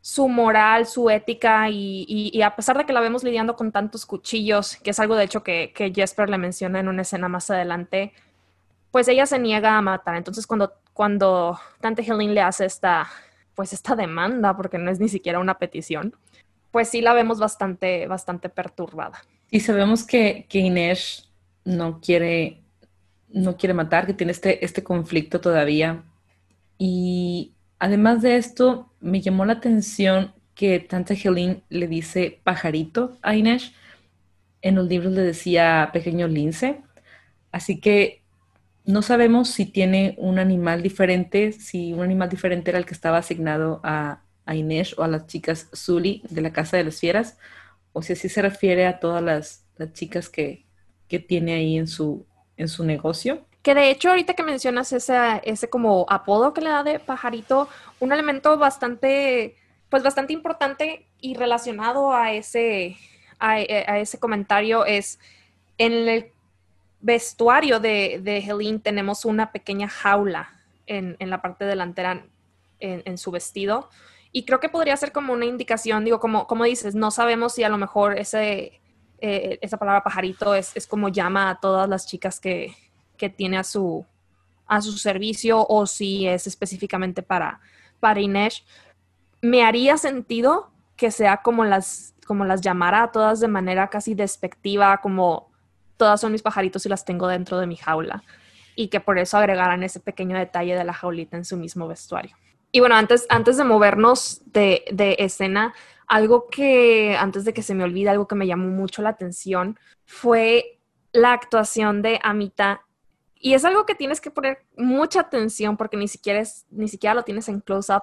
su moral, su ética y, a pesar de que la vemos lidiando con tantos cuchillos, que es algo de hecho que, que Jesper le menciona en una escena más adelante, pues ella se niega a matar. Entonces cuando, cuando Tante Helen le hace esta, pues esta demanda, porque no es ni siquiera una petición, pues sí la vemos bastante, bastante perturbada. Y sabemos que, que Inés no quiere, no quiere matar, que tiene este, este conflicto todavía. Y además de esto, me llamó la atención que Tante Helene le dice pajarito a Inés. En los libros le decía pequeño lince. Así que no sabemos si tiene un animal diferente, si un animal diferente era el que estaba asignado a, Inés o a las chicas Zully de la Casa de las Fieras, o si así se refiere a todas las, chicas que, tiene ahí en su, en su negocio. Que de hecho, ahorita que mencionas ese, ese como apodo que le da de pajarito, un elemento bastante, pues bastante importante y relacionado a ese, a, ese comentario es en el vestuario de, de Helene tenemos una pequeña jaula en, la parte delantera en, su vestido. Y creo que podría ser como una indicación, digo, como, como dices, no sabemos si a lo mejor ese, eh, esa palabra pajarito es, como llama a todas las chicas que, tiene a su, a su servicio o si es específicamente para, para Inés. Me haría sentido que sea como las, como las llamara a todas de manera casi despectiva, como todas son mis pajaritos y las tengo dentro de mi jaula. y que por eso agregaran ese pequeño detalle de la jaulita en su mismo vestuario. Y bueno, antes, antes de movernos de, de escena, algo que, antes de que se me olvide, algo que me llamó mucho la atención fue la actuación de Amita. Y es algo que tienes que poner mucha atención porque ni siquiera, ni siquiera lo tienes en close-up.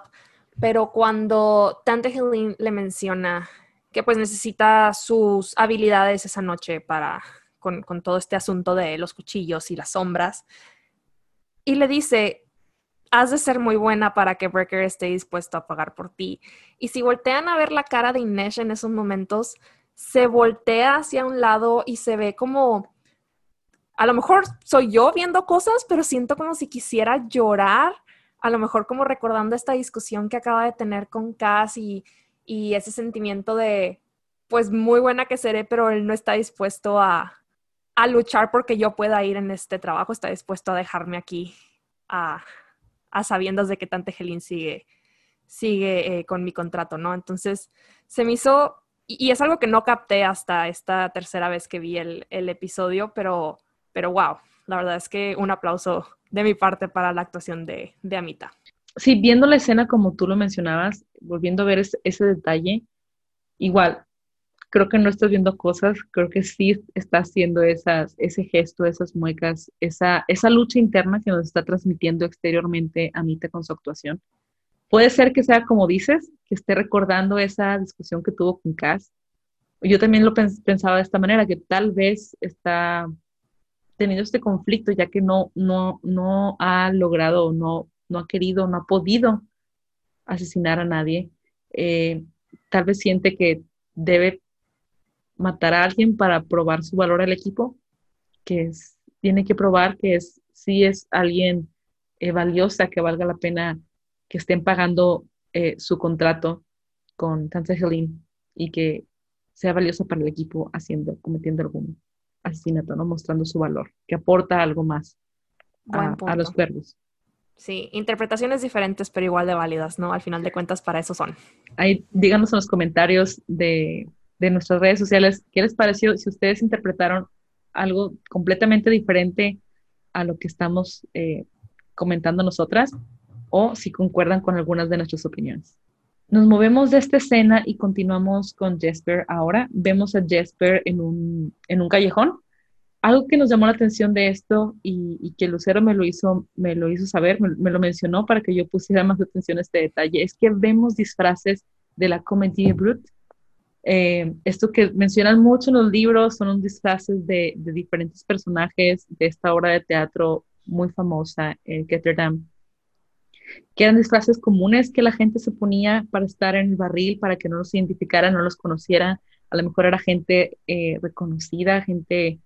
Pero cuando Tante Helene le menciona que pues necesita sus habilidades esa noche para con, con todo este asunto de los cuchillos y las sombras, y le dice, has de ser muy buena para que Breaker esté dispuesto a pagar por ti. Y si voltean a ver la cara de Inesh en esos momentos, se voltea hacia un lado y se ve como, a lo mejor soy yo viendo cosas, pero siento como si quisiera llorar, a lo mejor como recordando esta discusión que acaba de tener con Cass y, y ese sentimiento de, pues muy buena que seré, pero él no está dispuesto a, a luchar porque yo pueda ir en este trabajo, está dispuesto a dejarme aquí a a sabiendas de que Tante Helene sigue, sigue eh, con mi contrato, ¿no? Entonces, se me hizo, y, es algo que no capté hasta esta tercera vez que vi el, episodio, pero, pero wow, la verdad es que un aplauso de mi parte para la actuación de, de Amita. Sí, viendo la escena como tú lo mencionabas, volviendo a ver ese detalle, igual, creo que no estás viendo cosas, creo que sí está haciendo esas, ese gesto, esas muecas, esa, esa lucha interna que nos está transmitiendo exteriormente Anita con su actuación. Puede ser que sea como dices, que esté recordando esa discusión que tuvo con Cass. Yo también lo pensaba de esta manera, que tal vez está teniendo este conflicto ya que no, no, no ha logrado, no, no ha querido, no ha podido asesinar a nadie. Eh, tal vez siente que debe matar a alguien para probar su valor al equipo, que es, tiene que probar que es, si es alguien eh, valiosa, que valga la pena que estén pagando eh, su contrato con Tante Helene y que sea valiosa para el equipo haciendo, cometiendo algún asesinato, ¿no? Mostrando su valor, que aporta algo más a, los cuervos. Sí, interpretaciones diferentes, pero igual de válidas, ¿no? Al final de cuentas, para eso son. Ahí, díganos en los comentarios de de nuestras redes sociales, ¿qué les pareció? Si ustedes interpretaron algo completamente diferente a lo que estamos eh, comentando nosotras o si concuerdan con algunas de nuestras opiniones. Nos movemos de esta escena y continuamos con Jesper ahora. Vemos a Jesper en un, en un callejón. Algo que nos llamó la atención de esto y, que Lucero me lo hizo, me lo hizo saber, me, me, lo mencionó para que yo pusiera más atención a este detalle, es que vemos disfraces de la Comedy Brute eh, esto que mencionan mucho en los libros son disfraces de, diferentes personajes de esta obra de teatro muy famosa, eh, Ketterdam, que eran disfraces comunes que la gente se ponía para estar en el barril, para que no los identificaran, no los conocieran. A lo mejor era gente eh, reconocida, gente,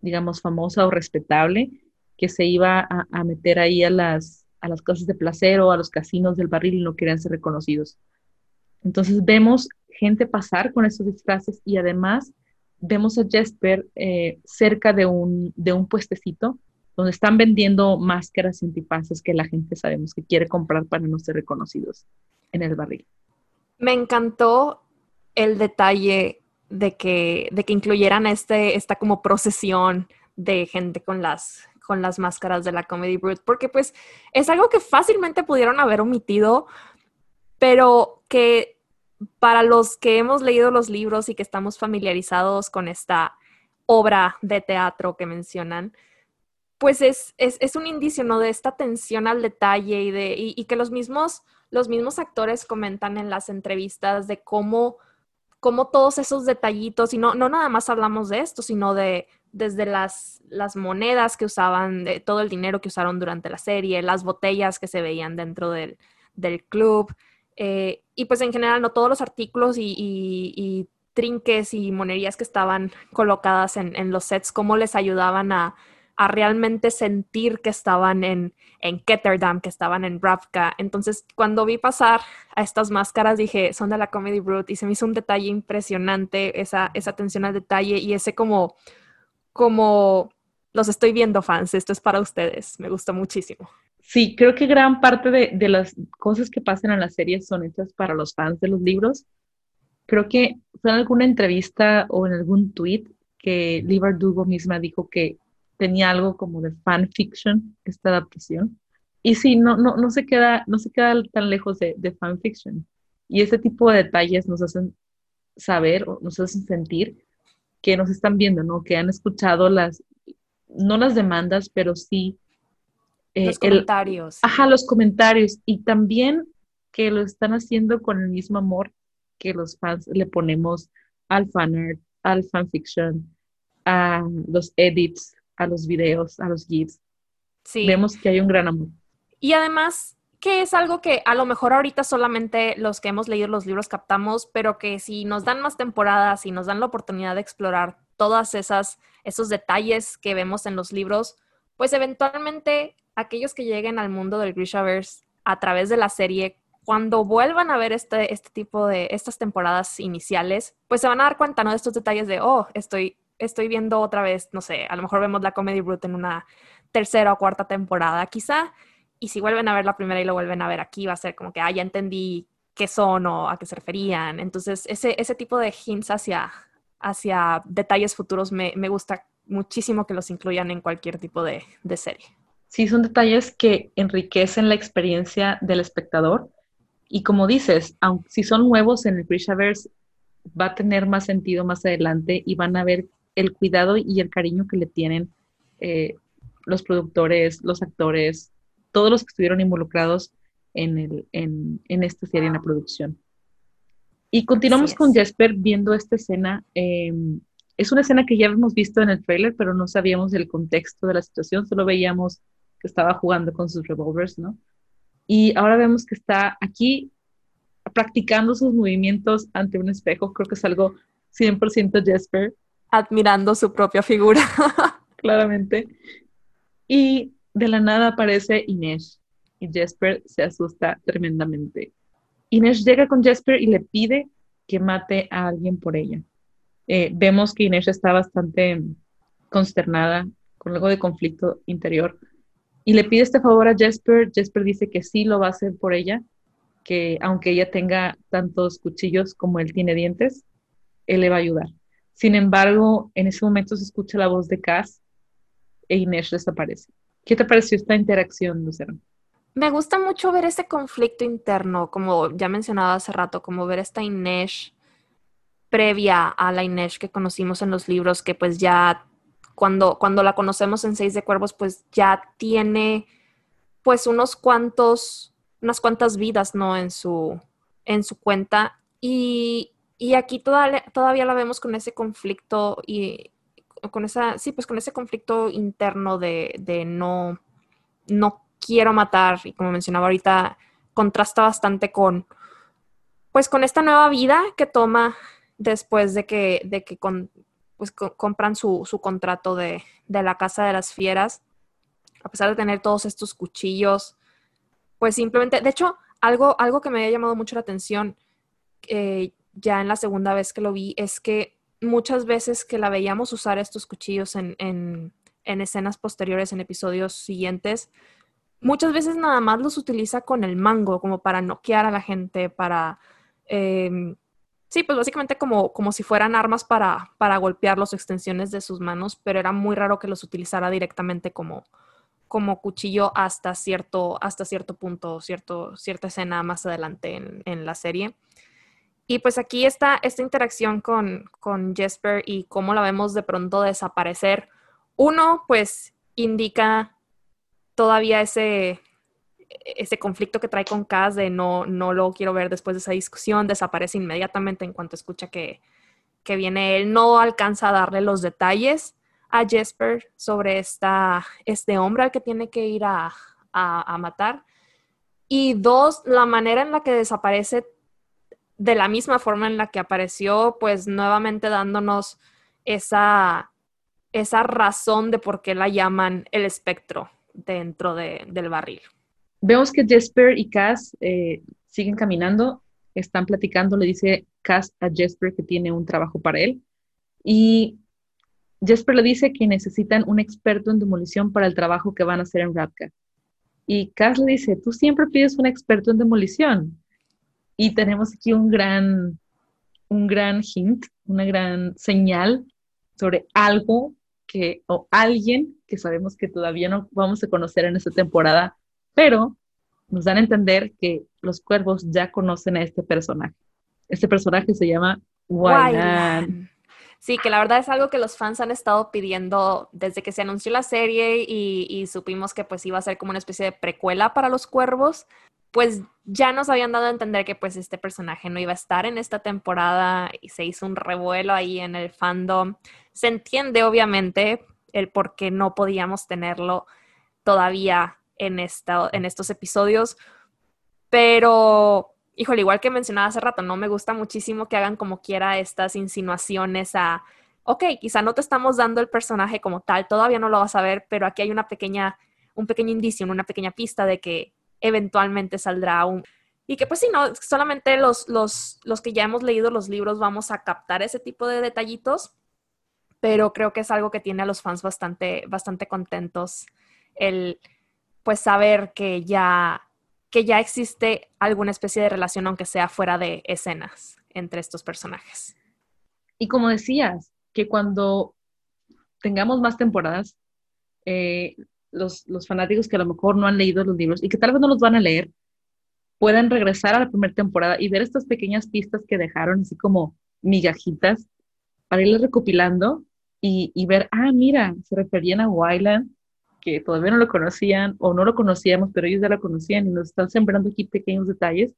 digamos, famosa o respetable, que se iba a, meter ahí a las, a las cosas de placer o a los casinos del barril y no querían ser reconocidos. Entonces vemos gente pasar con esos disfraces y además vemos a Jesper eh, cerca de un, de un puestecito donde están vendiendo máscaras antifaces que la gente sabemos que quiere comprar para no ser reconocidos en el barril. Me encantó el detalle de que, de que incluyeran este, esta como procesión de gente con las, con las máscaras de la Comedy Brute, porque pues es algo que fácilmente pudieron haber omitido, pero que para los que hemos leído los libros y que estamos familiarizados con esta obra de teatro que mencionan, pues es, es, un indicio, ¿no? De esta atención al detalle y, de, y, que los mismos, los mismos actores comentan en las entrevistas de cómo, cómo todos esos detallitos, y no, no nada más hablamos de esto, sino de desde las, las monedas que usaban, de todo el dinero que usaron durante la serie, las botellas que se veían dentro del, del club, eh, y pues en general, no todos los artículos y, trinques y monerías que estaban colocadas en, los sets, cómo les ayudaban a, realmente sentir que estaban en, en Ketterdam, que estaban en Ravka. Entonces, cuando vi pasar a estas máscaras, dije, son de la Comedy Brute y se me hizo un detalle impresionante, esa, esa atención al detalle y ese como, como, los estoy viendo fans, esto es para ustedes, me gustó muchísimo. Sí, creo que gran parte de, las cosas que pasan en la serie son hechas para los fans de los libros. Creo que fue en alguna entrevista o en algún tweet que Lee Dugo misma dijo que tenía algo como de fanfiction, esta adaptación. Y sí, no, no, no, se, queda, no se queda tan lejos de, de fanfiction. Y ese tipo de detalles nos hacen saber o nos hacen sentir que nos están viendo, ¿no? Que han escuchado las, no las demandas, pero sí... Eh, los comentarios. ajá, los comentarios. Y también que lo están haciendo con el mismo amor que los fans le ponemos al fanart, al fanfiction, a los edits, a los videos, a los GIFs. Sí. Vemos que hay un gran amor. Y además, que es algo que a lo mejor ahorita solamente los que hemos leído los libros captamos, pero que si nos dan más temporadas y nos dan la oportunidad de explorar todas esas esos detalles que vemos en los libros, pues eventualmente aquellos que lleguen al mundo del Grishaverse a través de la serie, cuando vuelvan a ver este, este tipo de estas temporadas iniciales, pues se van a dar cuenta, ¿no? De estos detalles de, oh, estoy, estoy viendo otra vez, no sé, a lo mejor vemos la Comedy Brute en una tercera o cuarta temporada, quizá y si vuelven a ver la primera y lo vuelven a ver aquí, va a ser como que, ah, ya entendí qué son o a qué se referían. Entonces, ese, ese tipo de hints hacia, hacia detalles futuros me, me gusta muchísimo que los incluyan en cualquier tipo de, de serie. Sí, son detalles que enriquecen la experiencia del espectador. Y como dices, aunque si son nuevos en el Grishaverse, va a tener más sentido más adelante y van a ver el cuidado y el cariño que le tienen eh, los productores, los actores, todos los que estuvieron involucrados en, el, en, en esta serie, en la producción. Y continuamos con Jesper viendo esta escena. Em, es una escena que ya hemos visto en el trailer, pero no sabíamos el contexto de la situación, solo veíamos que estaba jugando con sus revolvers, ¿no? Y ahora vemos que está aquí practicando sus movimientos ante un espejo. Creo que es algo 100% Jesper. Admirando su propia figura. Claramente. Y de la nada aparece Inés y Jesper se asusta tremendamente. Inés llega con Jesper y le pide que mate a alguien por ella. Eh, vemos que Inés está bastante consternada, con algo de conflicto interior, y le pide este favor a Jesper. Jesper dice que sí lo va a hacer por ella, que aunque ella tenga tantos cuchillos como él tiene dientes, él le va a ayudar. Sin embargo, en ese momento se escucha la voz de Cass e Inés desaparece. ¿Qué te pareció esta interacción, Lucero? Me gusta mucho ver ese conflicto interno, como ya mencionaba hace rato, como ver esta Inés previa a la Inés que conocimos en los libros, que pues ya cuando, cuando la conocemos en Seis de Cuervos, pues ya tiene pues unos cuantos, unas cuantas vidas, ¿no? En su, en su cuenta. Y, aquí todavía, la vemos con ese conflicto y con esa, sí, pues con ese conflicto interno de, de no, no quiero matar, y como mencionaba ahorita, contrasta bastante con, pues con esta nueva vida que toma después de que, de que pues, compran su, su contrato de, de, la Casa de las Fieras, a pesar de tener todos estos cuchillos, pues simplemente, de hecho, algo, algo que me había llamado mucho la atención eh, ya en la segunda vez que lo vi es que muchas veces que la veíamos usar estos cuchillos en, en, escenas posteriores, en episodios siguientes, muchas veces nada más los utiliza con el mango, como para noquear a la gente, para... Em, sí, pues básicamente como, como si fueran armas para, para golpear las extensiones de sus manos, pero era muy raro que los utilizara directamente como, como cuchillo hasta cierto, hasta cierto punto, cierto, cierta escena más adelante en, en la serie. Y pues aquí está esta interacción con, con Jesper y cómo la vemos de pronto desaparecer. Uno, pues indica todavía ese, ese conflicto que trae con Cass de no, no lo quiero ver después de esa discusión, desaparece inmediatamente en cuanto escucha que, que viene él. No alcanza a darle los detalles a Jesper sobre esta, este hombre al que tiene que ir a, a, a matar. Y dos, la manera en la que desaparece de la misma forma en la que apareció, pues nuevamente dándonos esa, esa razón de por qué la llaman el espectro dentro del barril. Vemos que Jesper y Cass eh, siguen caminando, están platicando, le dice Cass a Jesper que tiene un trabajo para él y Jesper le dice que necesitan un experto en demolición para el trabajo que van a hacer en Rapka. Y Cass le dice, tú siempre pides un experto en demolición. Y tenemos aquí un gran, un gran hint, una gran señal sobre algo que, o alguien que sabemos que todavía no vamos a conocer en esta temporada, pero nos dan a entender que los cuervos ya conocen a este personaje. Este personaje se llama Wylan. Sí, que la verdad es algo que los fans han estado pidiendo desde que se anunció la serie y, y, supimos que pues iba a ser como una especie de precuela para los cuervos pues ya nos habían dado a entender que pues este personaje no iba a estar en esta temporada y se hizo un revuelo ahí en el fandom. Se entiende obviamente el por qué no podíamos tenerlo todavía en, en estos episodios, pero híjole, igual que mencionaba hace rato, no me gusta muchísimo que hagan como quiera estas insinuaciones a, ok, quizá no te estamos dando el personaje como tal, todavía no lo vas a ver, pero aquí hay una pequeña, un pequeño indicio, una pequeña pista de que eventualmente saldrá un... Y que pues sí, no, solamente los, los, los que ya hemos leído los libros vamos a captar ese tipo de detallitos, pero creo que es algo que tiene a los fans bastante, bastante contentos el pues saber que ya, que ya existe alguna especie de relación, aunque sea fuera de escenas, entre estos personajes. Y como decías, que cuando tengamos más temporadas, eh, los, fanáticos que a lo mejor no han leído los libros y que tal vez no los van a leer, puedan regresar a la primera temporada y ver estas pequeñas pistas que dejaron, así como migajitas, para irlas recopilando y, ver, ah, mira, se referían a Wyland, que todavía no lo conocían o no lo conocíamos, pero ellos ya lo conocían y nos están sembrando aquí pequeños detalles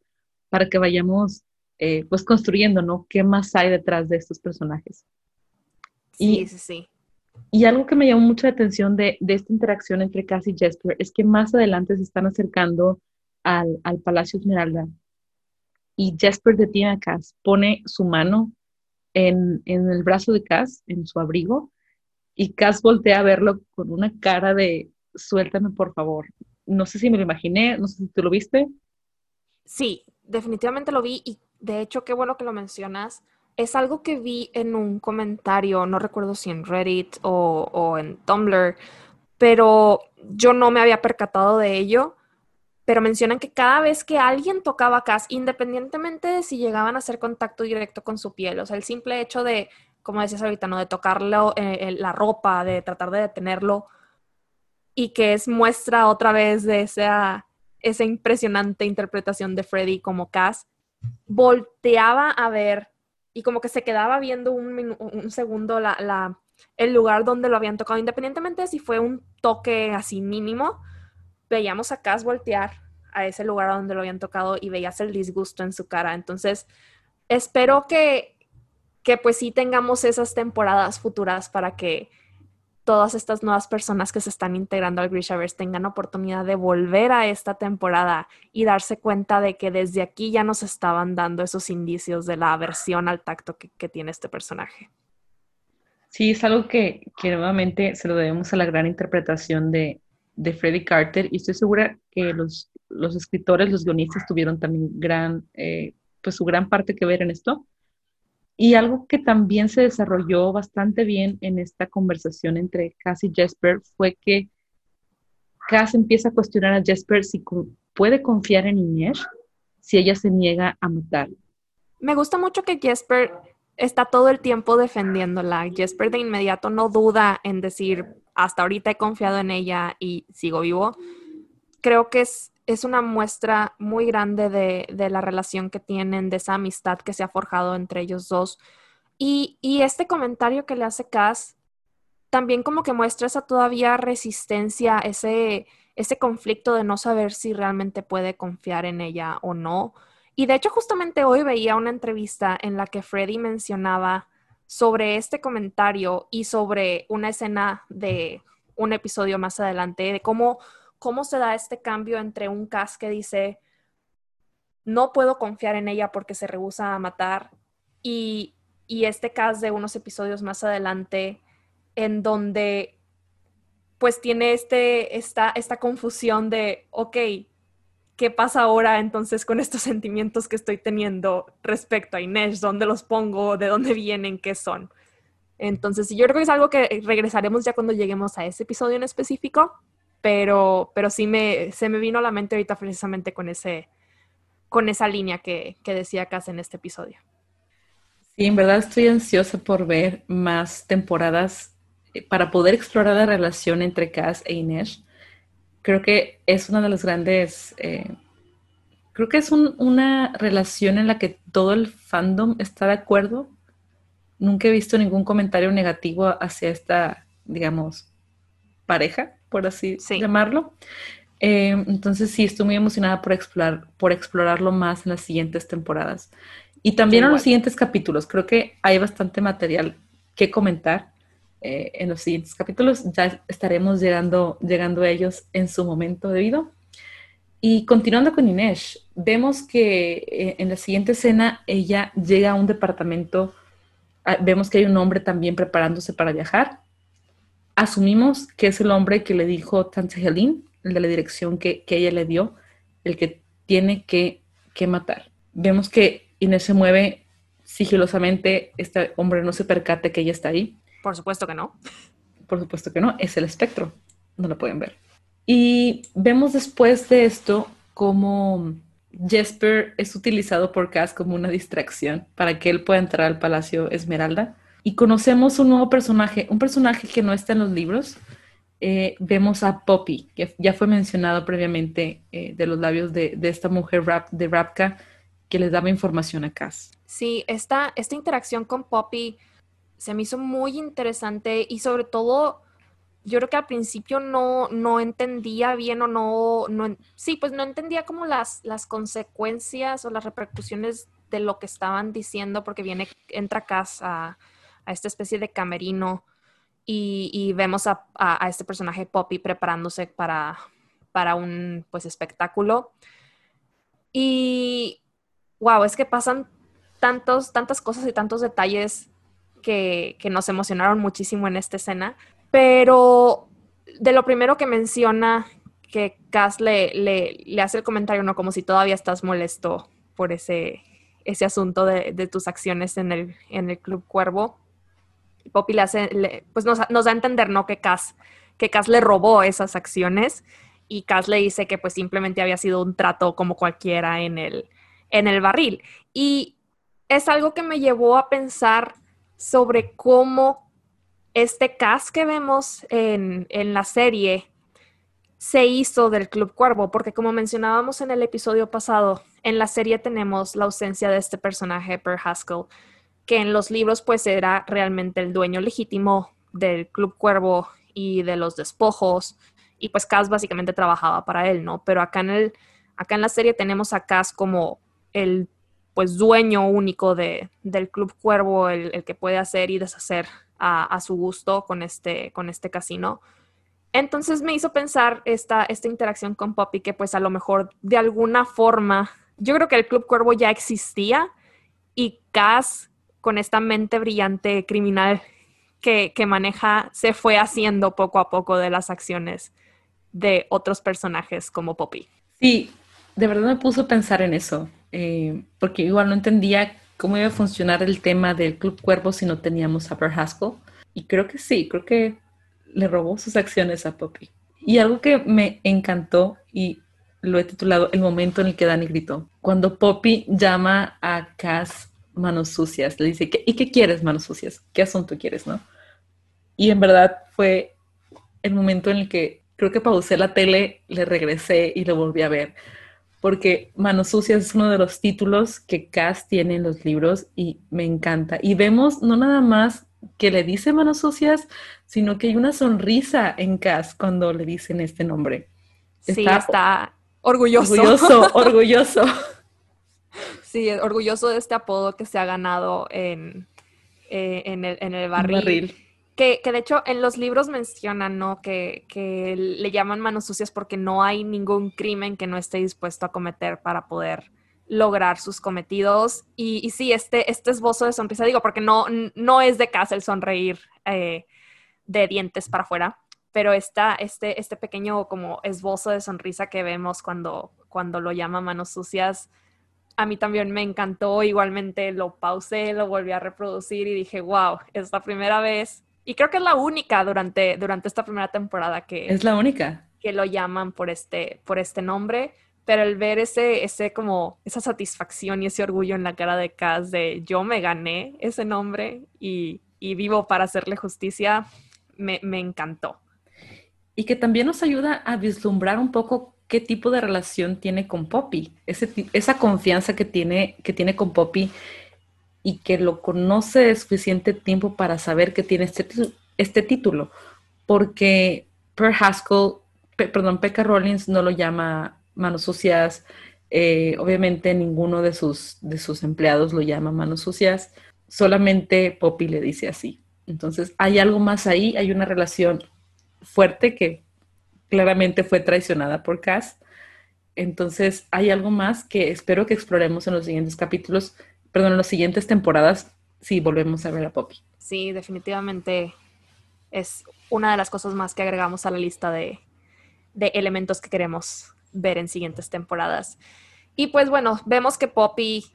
para que vayamos eh, pues construyendo, ¿no? ¿Qué más hay detrás de estos personajes? Sí, sí, sí. Y algo que me llamó mucho la atención de, esta interacción entre Cass y Jesper es que más adelante se están acercando al, Palacio Esmeralda y Jesper detiene a Cass, pone su mano en, el brazo de Cass, en su abrigo, y Cass voltea a verlo con una cara de suéltame por favor. No sé si me lo imaginé, no sé si tú lo viste. Sí, definitivamente lo vi y de hecho qué bueno que lo mencionas es algo que vi en un comentario, no recuerdo si en Reddit o, en Tumblr, pero yo no me había percatado de ello. Pero mencionan que cada vez que alguien tocaba Cass, independientemente de si llegaban a hacer contacto directo con su piel, o sea, el simple hecho de, como decías ahorita, ¿no? De tocarlo, eh, la ropa, de tratar de detenerlo, y que es muestra otra vez de esa, esa impresionante interpretación de Freddy como Cass, volteaba a ver y como que se quedaba viendo un, un segundo la, el lugar donde lo habían tocado, independientemente de si fue un toque así mínimo, veíamos a Cass voltear a ese lugar donde lo habían tocado y veías el disgusto en su cara. Entonces, espero que, que pues sí tengamos esas temporadas futuras para que todas estas nuevas personas que se están integrando al Grishaverse tengan oportunidad de volver a esta temporada y darse cuenta de que desde aquí ya nos estaban dando esos indicios de la aversión al tacto que, tiene este personaje. Sí, es algo que, nuevamente se lo debemos a la gran interpretación de, de Freddie Carter y estoy segura que los, los escritores, los guionistas tuvieron también gran, eh, pues su gran parte que ver en esto y algo que también se desarrolló bastante bien en esta conversación entre Cass y Jesper fue que Cass empieza a cuestionar a Jesper si puede confiar en Inés si ella se niega a matar. Me gusta mucho que Jesper está todo el tiempo defendiéndola. Jesper de inmediato no duda en decir, hasta ahorita he confiado en ella y sigo vivo. Creo que es es una muestra muy grande de, la relación que tienen, de esa amistad que se ha forjado entre ellos dos. Y, este comentario que le hace Cass también como que muestra esa todavía resistencia, ese, ese conflicto de no saber si realmente puede confiar en ella o no. Y de hecho justamente hoy veía una entrevista en la que Freddy mencionaba sobre este comentario y sobre una escena de un episodio más adelante, de cómo cómo se da este cambio entre un Cass que dice, no puedo confiar en ella porque se rehúsa a matar, y, este Cass de unos episodios más adelante, en donde pues tiene este, esta, esta confusión de, ok, ¿qué pasa ahora entonces con estos sentimientos que estoy teniendo respecto a Inés? ¿Dónde los pongo? ¿De dónde vienen? ¿Qué son? Entonces, yo creo que es algo que regresaremos ya cuando lleguemos a ese episodio en específico, pero, pero sí me, se me vino a la mente ahorita precisamente con, ese, con esa línea que, que decía Cass en este episodio. Sí, en verdad estoy ansiosa por ver más temporadas eh, para poder explorar la relación entre Cass e Inés, creo que es una de las grandes, eh, creo que es una relación en la que todo el fandom está de acuerdo. Nunca he visto ningún comentario negativo hacia esta, digamos, pareja, por así llamarlo. Eh, entonces sí, estoy muy emocionada por, explorar, por explorarlo más en las siguientes temporadas. Y también en los siguientes capítulos. Creo que hay bastante material que comentar eh, en los siguientes capítulos. Ya estaremos llegando, llegando a ellos en su momento debido. Y continuando con Inés, vemos que eh, en la siguiente escena ella llega a un departamento, ah, vemos que hay un hombre también preparándose para viajar. Asumimos que es el hombre que le dijo Tante Helene, el de la dirección que, ella le dio, el que tiene que, que matar. Vemos que Inés se mueve sigilosamente, este hombre no se percate que ella está ahí. Por supuesto que no. Por supuesto que no, es el espectro, no lo pueden ver. Y vemos después de esto cómo Jesper es utilizado por Cass como una distracción para que él pueda entrar al Palacio Esmeralda. Y conocemos un nuevo personaje, un personaje que no está en los libros. Eh, vemos a Poppy, que ya fue mencionado previamente eh, de los labios de, de esta mujer rap, de Rapka, que les daba información a Cass. Sí, esta, esta interacción con Poppy se me hizo muy interesante y sobre todo yo creo que al principio no, no entendía bien o no, no, sí, pues no entendía como las, las consecuencias o las repercusiones de lo que estaban diciendo porque viene, entra Cass a, a esta especie de camerino y, vemos a, este personaje Poppy preparándose para, para un pues espectáculo. Y wow, es que pasan tantos, tantas cosas y tantos detalles que, nos emocionaron muchísimo en esta escena. Pero de lo primero que menciona que Cass le, le, hace el comentario, ¿no? Como si todavía estás molesto por ese, ese asunto de, tus acciones en el, en el Club Cuervo. Poppy le pues nos, da a entender, ¿no? Que Cass, que Cass le robó esas acciones y Cass le dice que pues simplemente había sido un trato como cualquiera en el, en el barril. Y es algo que me llevó a pensar sobre cómo este cast que vemos en, la serie se hizo del Club Cuervo, porque como mencionábamos en el episodio pasado, en la serie tenemos la ausencia de este personaje, Per Haskell, que en los libros pues era realmente el dueño legítimo del Club Cuervo y de los despojos, y pues Cass básicamente trabajaba para él, ¿no? Pero acá en, el, acá en la serie tenemos a Cass como el pues dueño único de, del Club Cuervo, el, que puede hacer y deshacer a, su gusto con este, con este casino. Entonces me hizo pensar esta, esta interacción con Poppy que pues a lo mejor de alguna forma, yo creo que el Club Cuervo ya existía y Cass con esta mente brillante criminal que, que maneja se fue haciendo poco a poco de las acciones de otros personajes como Poppy. Sí, de verdad me puso a pensar en eso. Eh, porque igual no entendía cómo iba a funcionar el tema del Club Cuervo si no teníamos a Haskell. Y creo que sí, creo que le robó sus acciones a Poppy. Y algo que me encantó y lo he titulado El momento en el que Danny gritó. Cuando Poppy llama a Cass manos sucias, le dice, ¿y qué quieres manos sucias? ¿Qué asunto quieres, no? Y en verdad fue el momento en el que creo que pausé la tele, le regresé y lo volví a ver porque Manos Sucias es uno de los títulos que Cass tiene en los libros y me encanta. Y vemos no nada más que le dice Manos Sucias, sino que hay una sonrisa en Cass cuando le dicen este nombre. sí, está orgulloso. Orgulloso, orgulloso. Sí, orgulloso de este apodo que se ha ganado en, eh, en, el, en el barril. Que, de hecho en los libros mencionan, ¿no? Que, le llaman manos sucias porque no hay ningún crimen que no esté dispuesto a cometer para poder lograr sus cometidos. Y, y sí, este, este esbozo de sonrisa, digo, porque no, no es de casa el sonreír eh, de dientes para afuera, pero está este, este pequeño como esbozo de sonrisa que vemos cuando, cuando lo llama manos sucias, a mí también me encantó, igualmente lo pausé, lo volví a reproducir y dije, wow, es la primera vez y creo que es la única durante, durante esta primera temporada que... Es la única. Que lo llaman por este, por este nombre. Pero el ver ese, ese como, esa satisfacción y ese orgullo en la cara de Kaz de yo me gané ese nombre y, y vivo para hacerle justicia, me, me encantó. Y que también nos ayuda a vislumbrar un poco qué tipo de relación tiene con Poppy, esa confianza que tiene, que tiene con Poppy y que lo conoce suficiente tiempo para saber que tiene este, este título, porque Per Haskell, perdón, Pekka Rollins no lo llama manos sucias, eh, obviamente ninguno de sus, de sus empleados lo llama manos sucias, solamente Poppy le dice así. Entonces hay algo más ahí, hay una relación fuerte que claramente fue traicionada por Cass. Entonces hay algo más que espero que exploremos en los siguientes capítulos, perdón, en las siguientes temporadas si volvemos a ver a Poppy. Sí, definitivamente es una de las cosas más que agregamos a la lista de, de elementos que queremos ver en siguientes temporadas. Y pues bueno, vemos que Poppy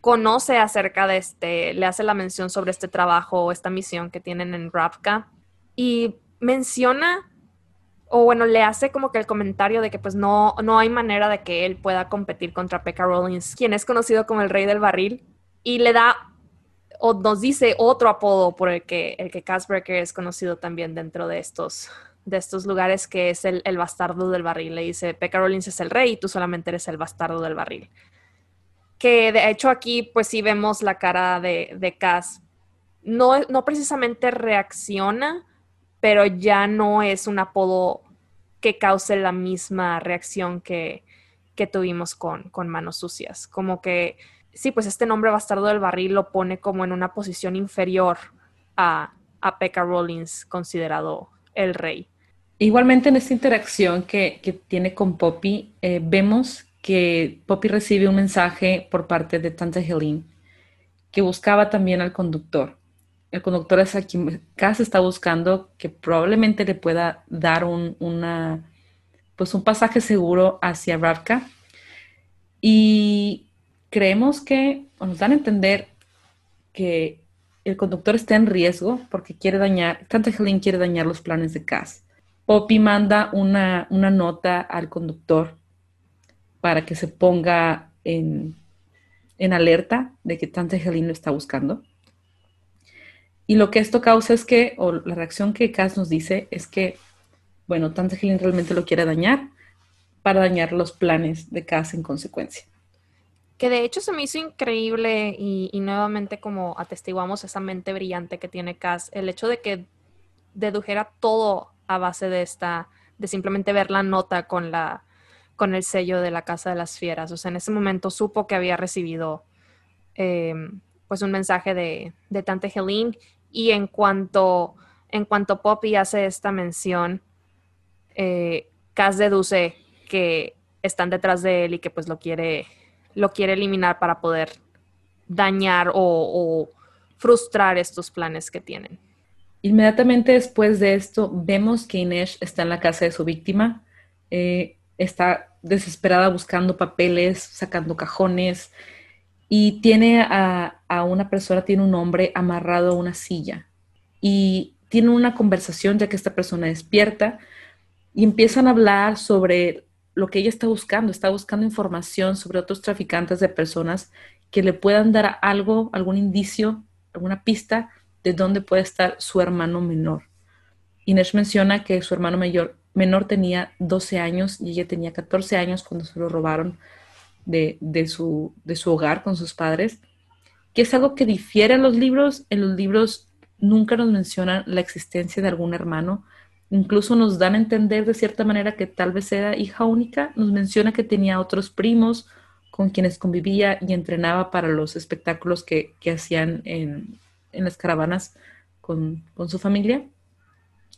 conoce acerca de este, le hace la mención sobre este trabajo esta misión que tienen en Ravka y menciona o bueno, le hace como que el comentario de que pues no, no hay manera de que él pueda competir contra Pekka Rollins, quien es conocido como el rey del barril, y le da o nos dice otro apodo por el que, el que es conocido también dentro de estos, de estos lugares, que es el, bastardo del barril. Le dice, Pekka Rollins es el rey y tú solamente eres el bastardo del barril. Que de hecho aquí pues sí vemos la cara de, de Cas. No, no precisamente reacciona, pero ya no es un apodo que cause la misma reacción que, tuvimos con, con Manos Sucias. Como que, sí, pues este nombre bastardo del barril lo pone como en una posición inferior a, a Pekka Rollins, considerado el rey. Igualmente en esta interacción que, tiene con Poppy, eh, vemos que Poppy recibe un mensaje por parte de Tante Helene que buscaba también al conductor el conductor es aquí, Cass está buscando que probablemente le pueda dar un, una, pues un pasaje seguro hacia Ravka. Y creemos que, nos dan a entender que el conductor está en riesgo porque quiere dañar, Tante Helen quiere dañar los planes de Cass. Poppy manda una, una nota al conductor para que se ponga en, en alerta de que Tante Helen lo está buscando. Y lo que esto causa es que, o la reacción que Cass nos dice es que, bueno, Tante Helen realmente lo quiere dañar para dañar los planes de Cass en consecuencia. Que de hecho se me hizo increíble y, nuevamente como atestiguamos esa mente brillante que tiene Cass, el hecho de que dedujera todo a base de esta, de simplemente ver la nota con la, con el sello de la Casa de las Fieras. O sea, en ese momento supo que había recibido eh, pues un mensaje de, de Tante Helene y en cuanto, en cuanto Poppy hace esta mención, eh, Cass deduce que están detrás de él y que pues lo quiere, lo quiere eliminar para poder dañar o, frustrar estos planes que tienen. Inmediatamente después de esto, vemos que Inés está en la casa de su víctima. Eh, está desesperada buscando papeles, sacando cajones, y tiene a, una persona, tiene un hombre amarrado a una silla y tiene una conversación ya que esta persona despierta y empiezan a hablar sobre lo que ella está buscando, está buscando información sobre otros traficantes de personas que le puedan dar algo, algún indicio, alguna pista de dónde puede estar su hermano menor. Inés menciona que su hermano mayor, menor tenía 12 años y ella tenía 14 años cuando se lo robaron de, su, de su hogar con sus padres, que es algo que difiere en los libros. En los libros nunca nos mencionan la existencia de algún hermano. Incluso nos dan a entender de cierta manera que tal vez era hija única. Nos menciona que tenía otros primos con quienes convivía y entrenaba para los espectáculos que, hacían en, las caravanas con, su familia.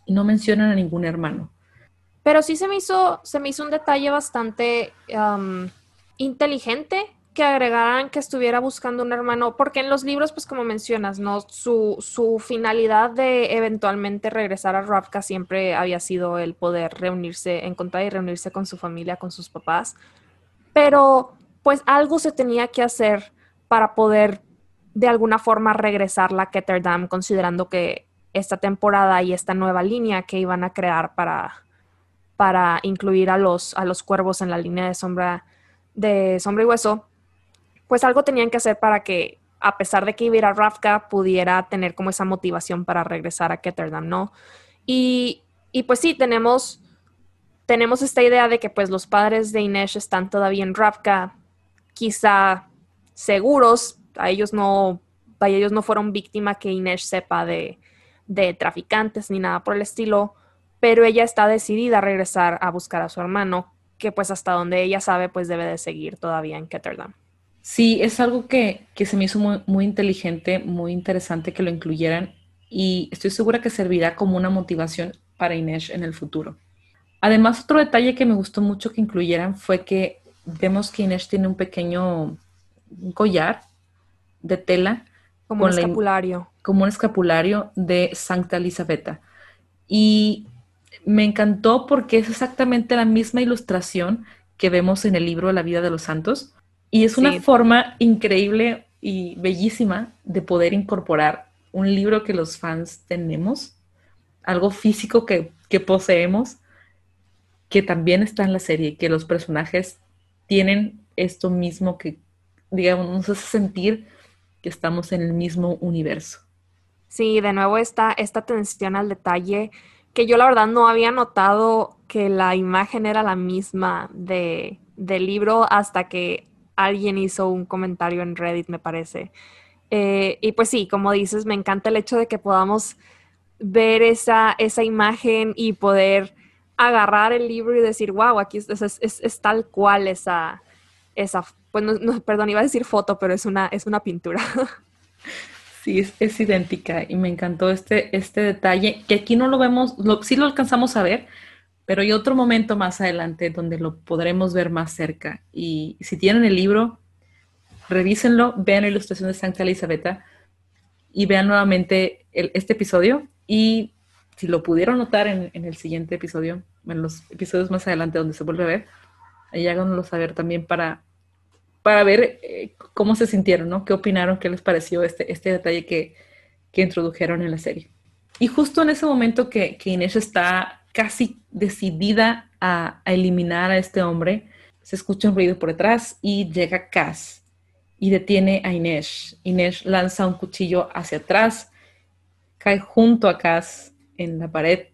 Y no mencionan a ningún hermano. Pero sí se me hizo, se me hizo un detalle bastante inteligente que agregaran que estuviera buscando un hermano, porque en los libros, pues como mencionas, ¿no? Su, su finalidad de eventualmente regresar a Ravka siempre había sido el poder reunirse, encontrar y reunirse con su familia, con sus papás. Pero pues algo se tenía que hacer para poder de alguna forma regresar la Ketterdam, considerando que esta temporada y esta nueva línea que iban a crear para, para incluir a los, a los cuervos en la línea de sombra de Sombra y Hueso, pues algo tenían que hacer para que a pesar de que iba a ir a Ravka, pudiera tener como esa motivación para regresar a Ketterdam, ¿no? Y, y pues sí, tenemos, tenemos esta idea de que pues los padres de Inés están todavía en Ravka, quizá seguros, a ellos no, a ellos no fueron víctima que Inés sepa de, de traficantes ni nada por el estilo, pero ella está decidida a regresar a buscar a su hermano, que pues hasta donde ella sabe pues debe de seguir todavía en Ketterdam. Sí, es algo que, se me hizo muy, muy, inteligente, muy interesante que lo incluyeran y estoy segura que servirá como una motivación para Inés en el futuro. Además, otro detalle que me gustó mucho que incluyeran fue que vemos que Inés tiene un pequeño collar de tela. Como un escapulario. como un escapulario de Santa Elisabetta. Y me encantó porque es exactamente la misma ilustración que vemos en el libro La vida de los santos y es una forma increíble y bellísima de poder incorporar un libro que los fans tenemos, algo físico que, poseemos, que también está en la serie, que los personajes tienen esto mismo que, digamos, nos hace sentir que estamos en el mismo universo. Sí, de nuevo está esta atención al detalle que yo la verdad no había notado que la imagen era la misma de, del libro hasta que alguien hizo un comentario en Reddit, me parece. Eh, y pues sí, como dices, me encanta el hecho de que podamos ver esa, esa imagen y poder agarrar el libro y decir, wow, aquí es, es, tal cual esa, esa pues perdón, iba a decir foto, pero es una, es una pintura. Sí, es, idéntica y me encantó este, este detalle, que aquí no lo vemos, lo, sí lo alcanzamos a ver, pero hay otro momento más adelante donde lo podremos ver más cerca. Y si tienen el libro, revísenlo, vean la ilustración de Santa Elisabetta y vean nuevamente este episodio. Y si lo pudieron notar en, el siguiente episodio, en los episodios más adelante donde se vuelve a ver, ahí háganlo saber también para, para ver eh, cómo se sintieron, ¿no? ¿Qué opinaron? ¿Qué les pareció este, este detalle que, introdujeron en la serie? Y justo en ese momento que, que Inés está casi decidida a, eliminar a este hombre, se escucha un ruido por detrás y llega Cass y detiene a Inés. Inés lanza un cuchillo hacia atrás, cae junto a Cass en la pared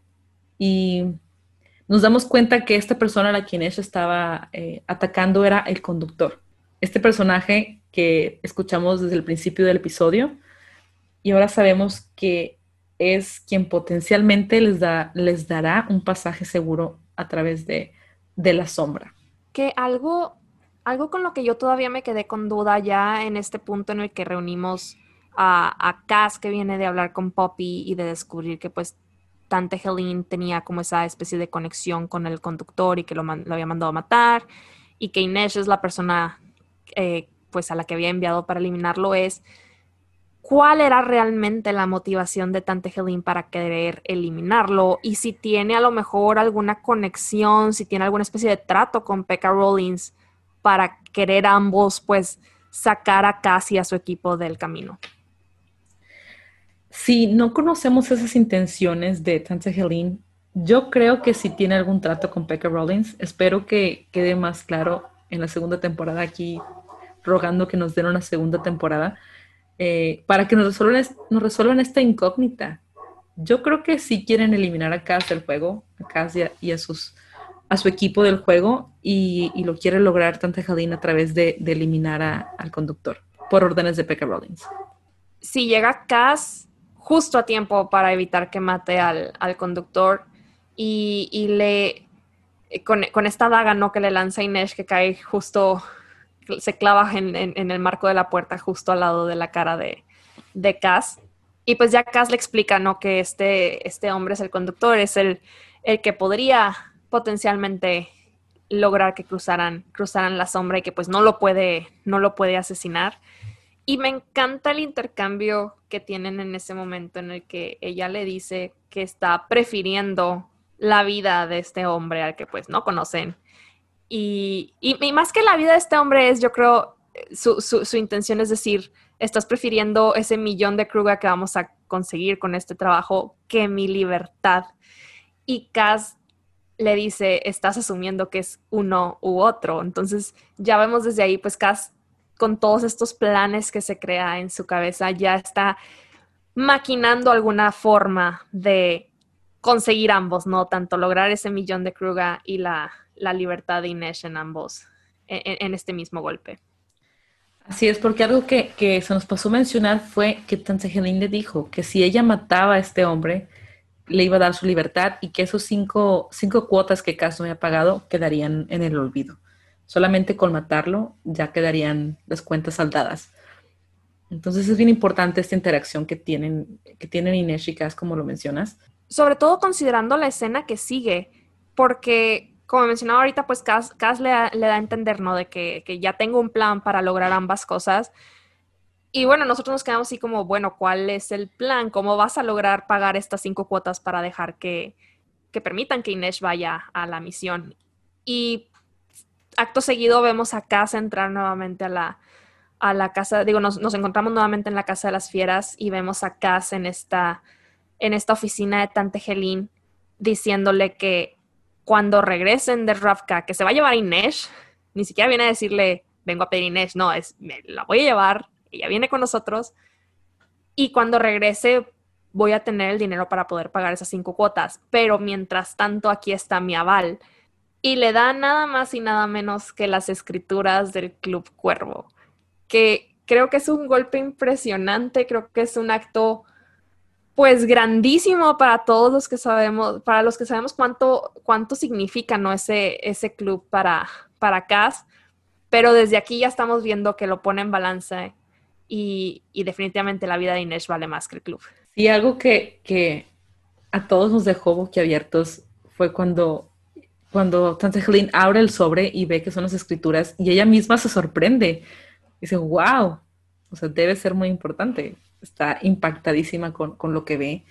y nos damos cuenta que esta persona a la que Inés estaba eh, atacando era el conductor. Este personaje que escuchamos desde el principio del episodio y ahora sabemos que es quien potencialmente les, da, les dará un pasaje seguro a través de, la sombra. Que algo, algo con lo que yo todavía me quedé con duda ya en este punto en el que reunimos a, a Cass que viene de hablar con Poppy y de descubrir que pues Tante Helene tenía como esa especie de conexión con el conductor y que lo, había mandado a matar y que Inés es la persona eh, pues a la que había enviado para eliminarlo es cuál era realmente la motivación de Tante Helene para querer eliminarlo y si tiene a lo mejor alguna conexión, si tiene alguna especie de trato con Pekka Rollins para querer ambos pues sacar a Cassie a su equipo del camino. Si no conocemos esas intenciones de Tante Helene, yo creo que si tiene algún trato con Pekka Rollins, espero que quede más claro en la segunda temporada aquí, rogando que nos den una segunda temporada eh, para que nos resuelvan, nos resuelvan esta incógnita. Yo creo que sí quieren eliminar a Cass del juego, a Cass y a, sus, a su equipo del juego, y, lo quiere lograr Tante Jadín a través de, eliminar al conductor, por órdenes de Pekka Rollins. Si llega Cass justo a tiempo para evitar que mate al, conductor y, le con, con, esta daga no que le lanza Inés que cae justo se clava en, el marco de la puerta justo al lado de la cara de, de Cass. Y pues ya Cass le explica, ¿no? Que este, este hombre es el conductor, es el, el que podría potencialmente lograr que cruzaran, cruzaran la sombra y que pues no lo puede, no lo puede asesinar. Y me encanta el intercambio que tienen en ese momento en el que ella le dice que está prefiriendo la vida de este hombre al que pues no conocen y, más que la vida de este hombre es, yo creo, su, intención es decir, estás prefiriendo ese millón de Kruger que vamos a conseguir con este trabajo que mi libertad. Y Kaz le dice, estás asumiendo que es uno u otro. Entonces ya vemos desde ahí, pues Kaz con todos estos planes que se crea en su cabeza, ya está maquinando alguna forma de conseguir ambos, ¿no? Tanto lograr ese millón de Kruga y la, libertad de Inesh en ambos, en, este mismo golpe. Así es, porque algo que, se nos pasó a mencionar fue que Tansegelin le dijo que si ella mataba a este hombre, le iba a dar su libertad y que esos cinco, cinco cuotas que Cass no había pagado quedarían en el olvido. Solamente con matarlo ya quedarían las cuentas saldadas. Entonces es bien importante esta interacción que tienen, que tienen Inés y Cass, como lo mencionas. Sobre todo considerando la escena que sigue, porque como mencionaba ahorita, pues Cass, le, da a entender, ¿no? De que, que ya tengo un plan para lograr ambas cosas y bueno, nosotros nos quedamos así como, bueno, ¿cuál es el plan? ¿Cómo vas a lograr pagar estas cinco cuotas para dejar que, que permitan que Inés vaya a la misión? Y acto seguido vemos a Cass entrar nuevamente a la, a la casa, digo, nos, nos, encontramos nuevamente en la casa de las fieras y vemos a Cass en esta, en esta oficina de Tante Helene diciéndole que cuando regresen de Ravka, que se va a llevar a Inés, ni siquiera viene a decirle, vengo a pedir Inés, no, es, me la voy a llevar ella viene con nosotros y cuando regrese voy a tener el dinero para poder pagar esas cinco cuotas, pero mientras tanto aquí está mi aval y le da nada más y nada menos que las escrituras del Club Cuervo, que creo que es un golpe impresionante, creo que es un acto pues grandísimo para todos los que sabemos, para los que sabemos cuánto, cuánto significa ¿no? ese, ese club para, para Cass, pero desde aquí ya estamos viendo que lo pone en balance y, definitivamente la vida de Inés vale más que el club. Y algo que, a todos nos dejó boquiabiertos fue cuando, cuando Tante Helen abre el sobre y ve que son las escrituras y ella misma se sorprende. Dice, wow, o sea, debe ser muy importante. Está impactadísima con, lo que ve.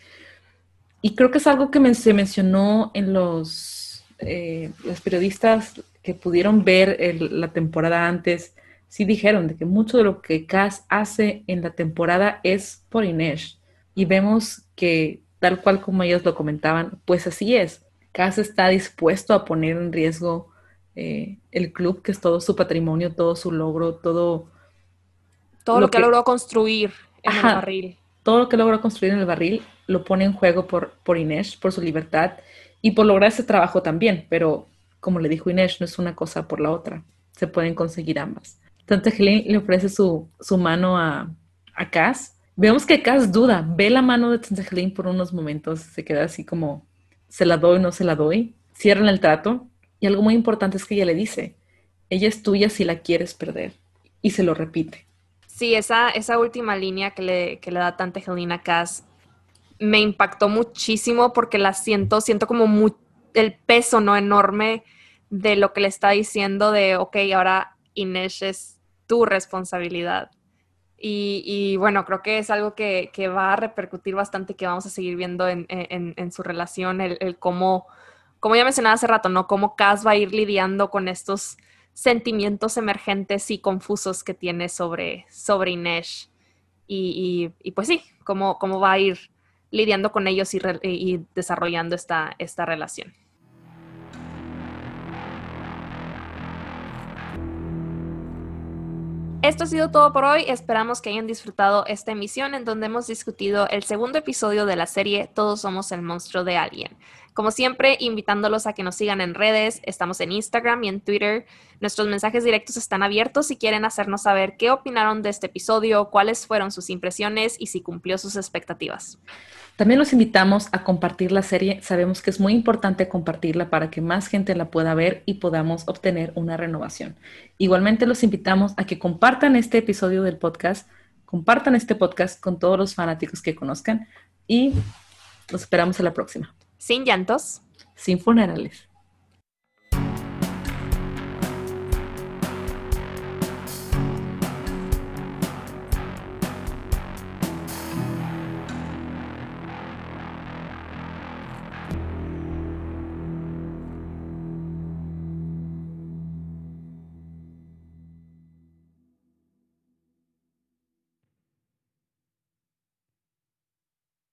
Y creo que es algo que se mencionó en los, eh, los periodistas que pudieron ver la temporada antes sí dijeron de que mucho de lo que Cass hace en la temporada es por Inés. Y vemos que tal cual como ellos lo comentaban, pues así es. Cass está dispuesto a poner en riesgo eh, el club, que es todo su patrimonio, todo su logro, todo... Todo lo, que, logró construir en el barril. Todo lo que logró construir en el barril lo pone en juego por, por Inés, por su libertad y por lograr ese trabajo también. Pero como le dijo Inés, no es una cosa por la otra. Se pueden conseguir ambas. Tante Helen le ofrece su, mano a, a Cass. Vemos que Cass duda, ve la mano de Tante Helen por unos momentos, se queda así como, ¿se la doy o no se la doy? Cierran el trato y algo muy importante es que ella le dice, ella es tuya si la quieres perder. Y se lo repite. Sí, esa, esa última línea que le, que le da Tante Helen a Cass me impactó muchísimo porque la siento, siento como el peso, ¿no? Enorme de lo que le está diciendo de, ok, ahora Inés es tu responsabilidad. Y, bueno, creo que es algo que, va a repercutir bastante, que vamos a seguir viendo en, su relación, el, cómo, como ya mencionaba hace rato, ¿no? Cómo Cass va a ir lidiando con estos sentimientos emergentes y confusos que tiene sobre, sobre Inés. Y, pues sí, cómo, cómo va a ir lidiando con ellos y, desarrollando esta, esta relación. Esto ha sido todo por hoy. Esperamos que hayan disfrutado esta emisión en donde hemos discutido el segundo episodio de la serie Todos somos el monstruo de alguien. Como siempre, invitándolos a que nos sigan en redes, estamos en Instagram y en Twitter. Nuestros mensajes directos están abiertos si quieren hacernos saber qué opinaron de este episodio, cuáles fueron sus impresiones y si cumplió sus expectativas. También los invitamos a compartir la serie. Sabemos que es muy importante compartirla para que más gente la pueda ver y podamos obtener una renovación. Igualmente los invitamos a que compartan este episodio del podcast, compartan este podcast con todos los fanáticos que conozcan y los esperamos a la próxima. Sin llantos. Sin funerales.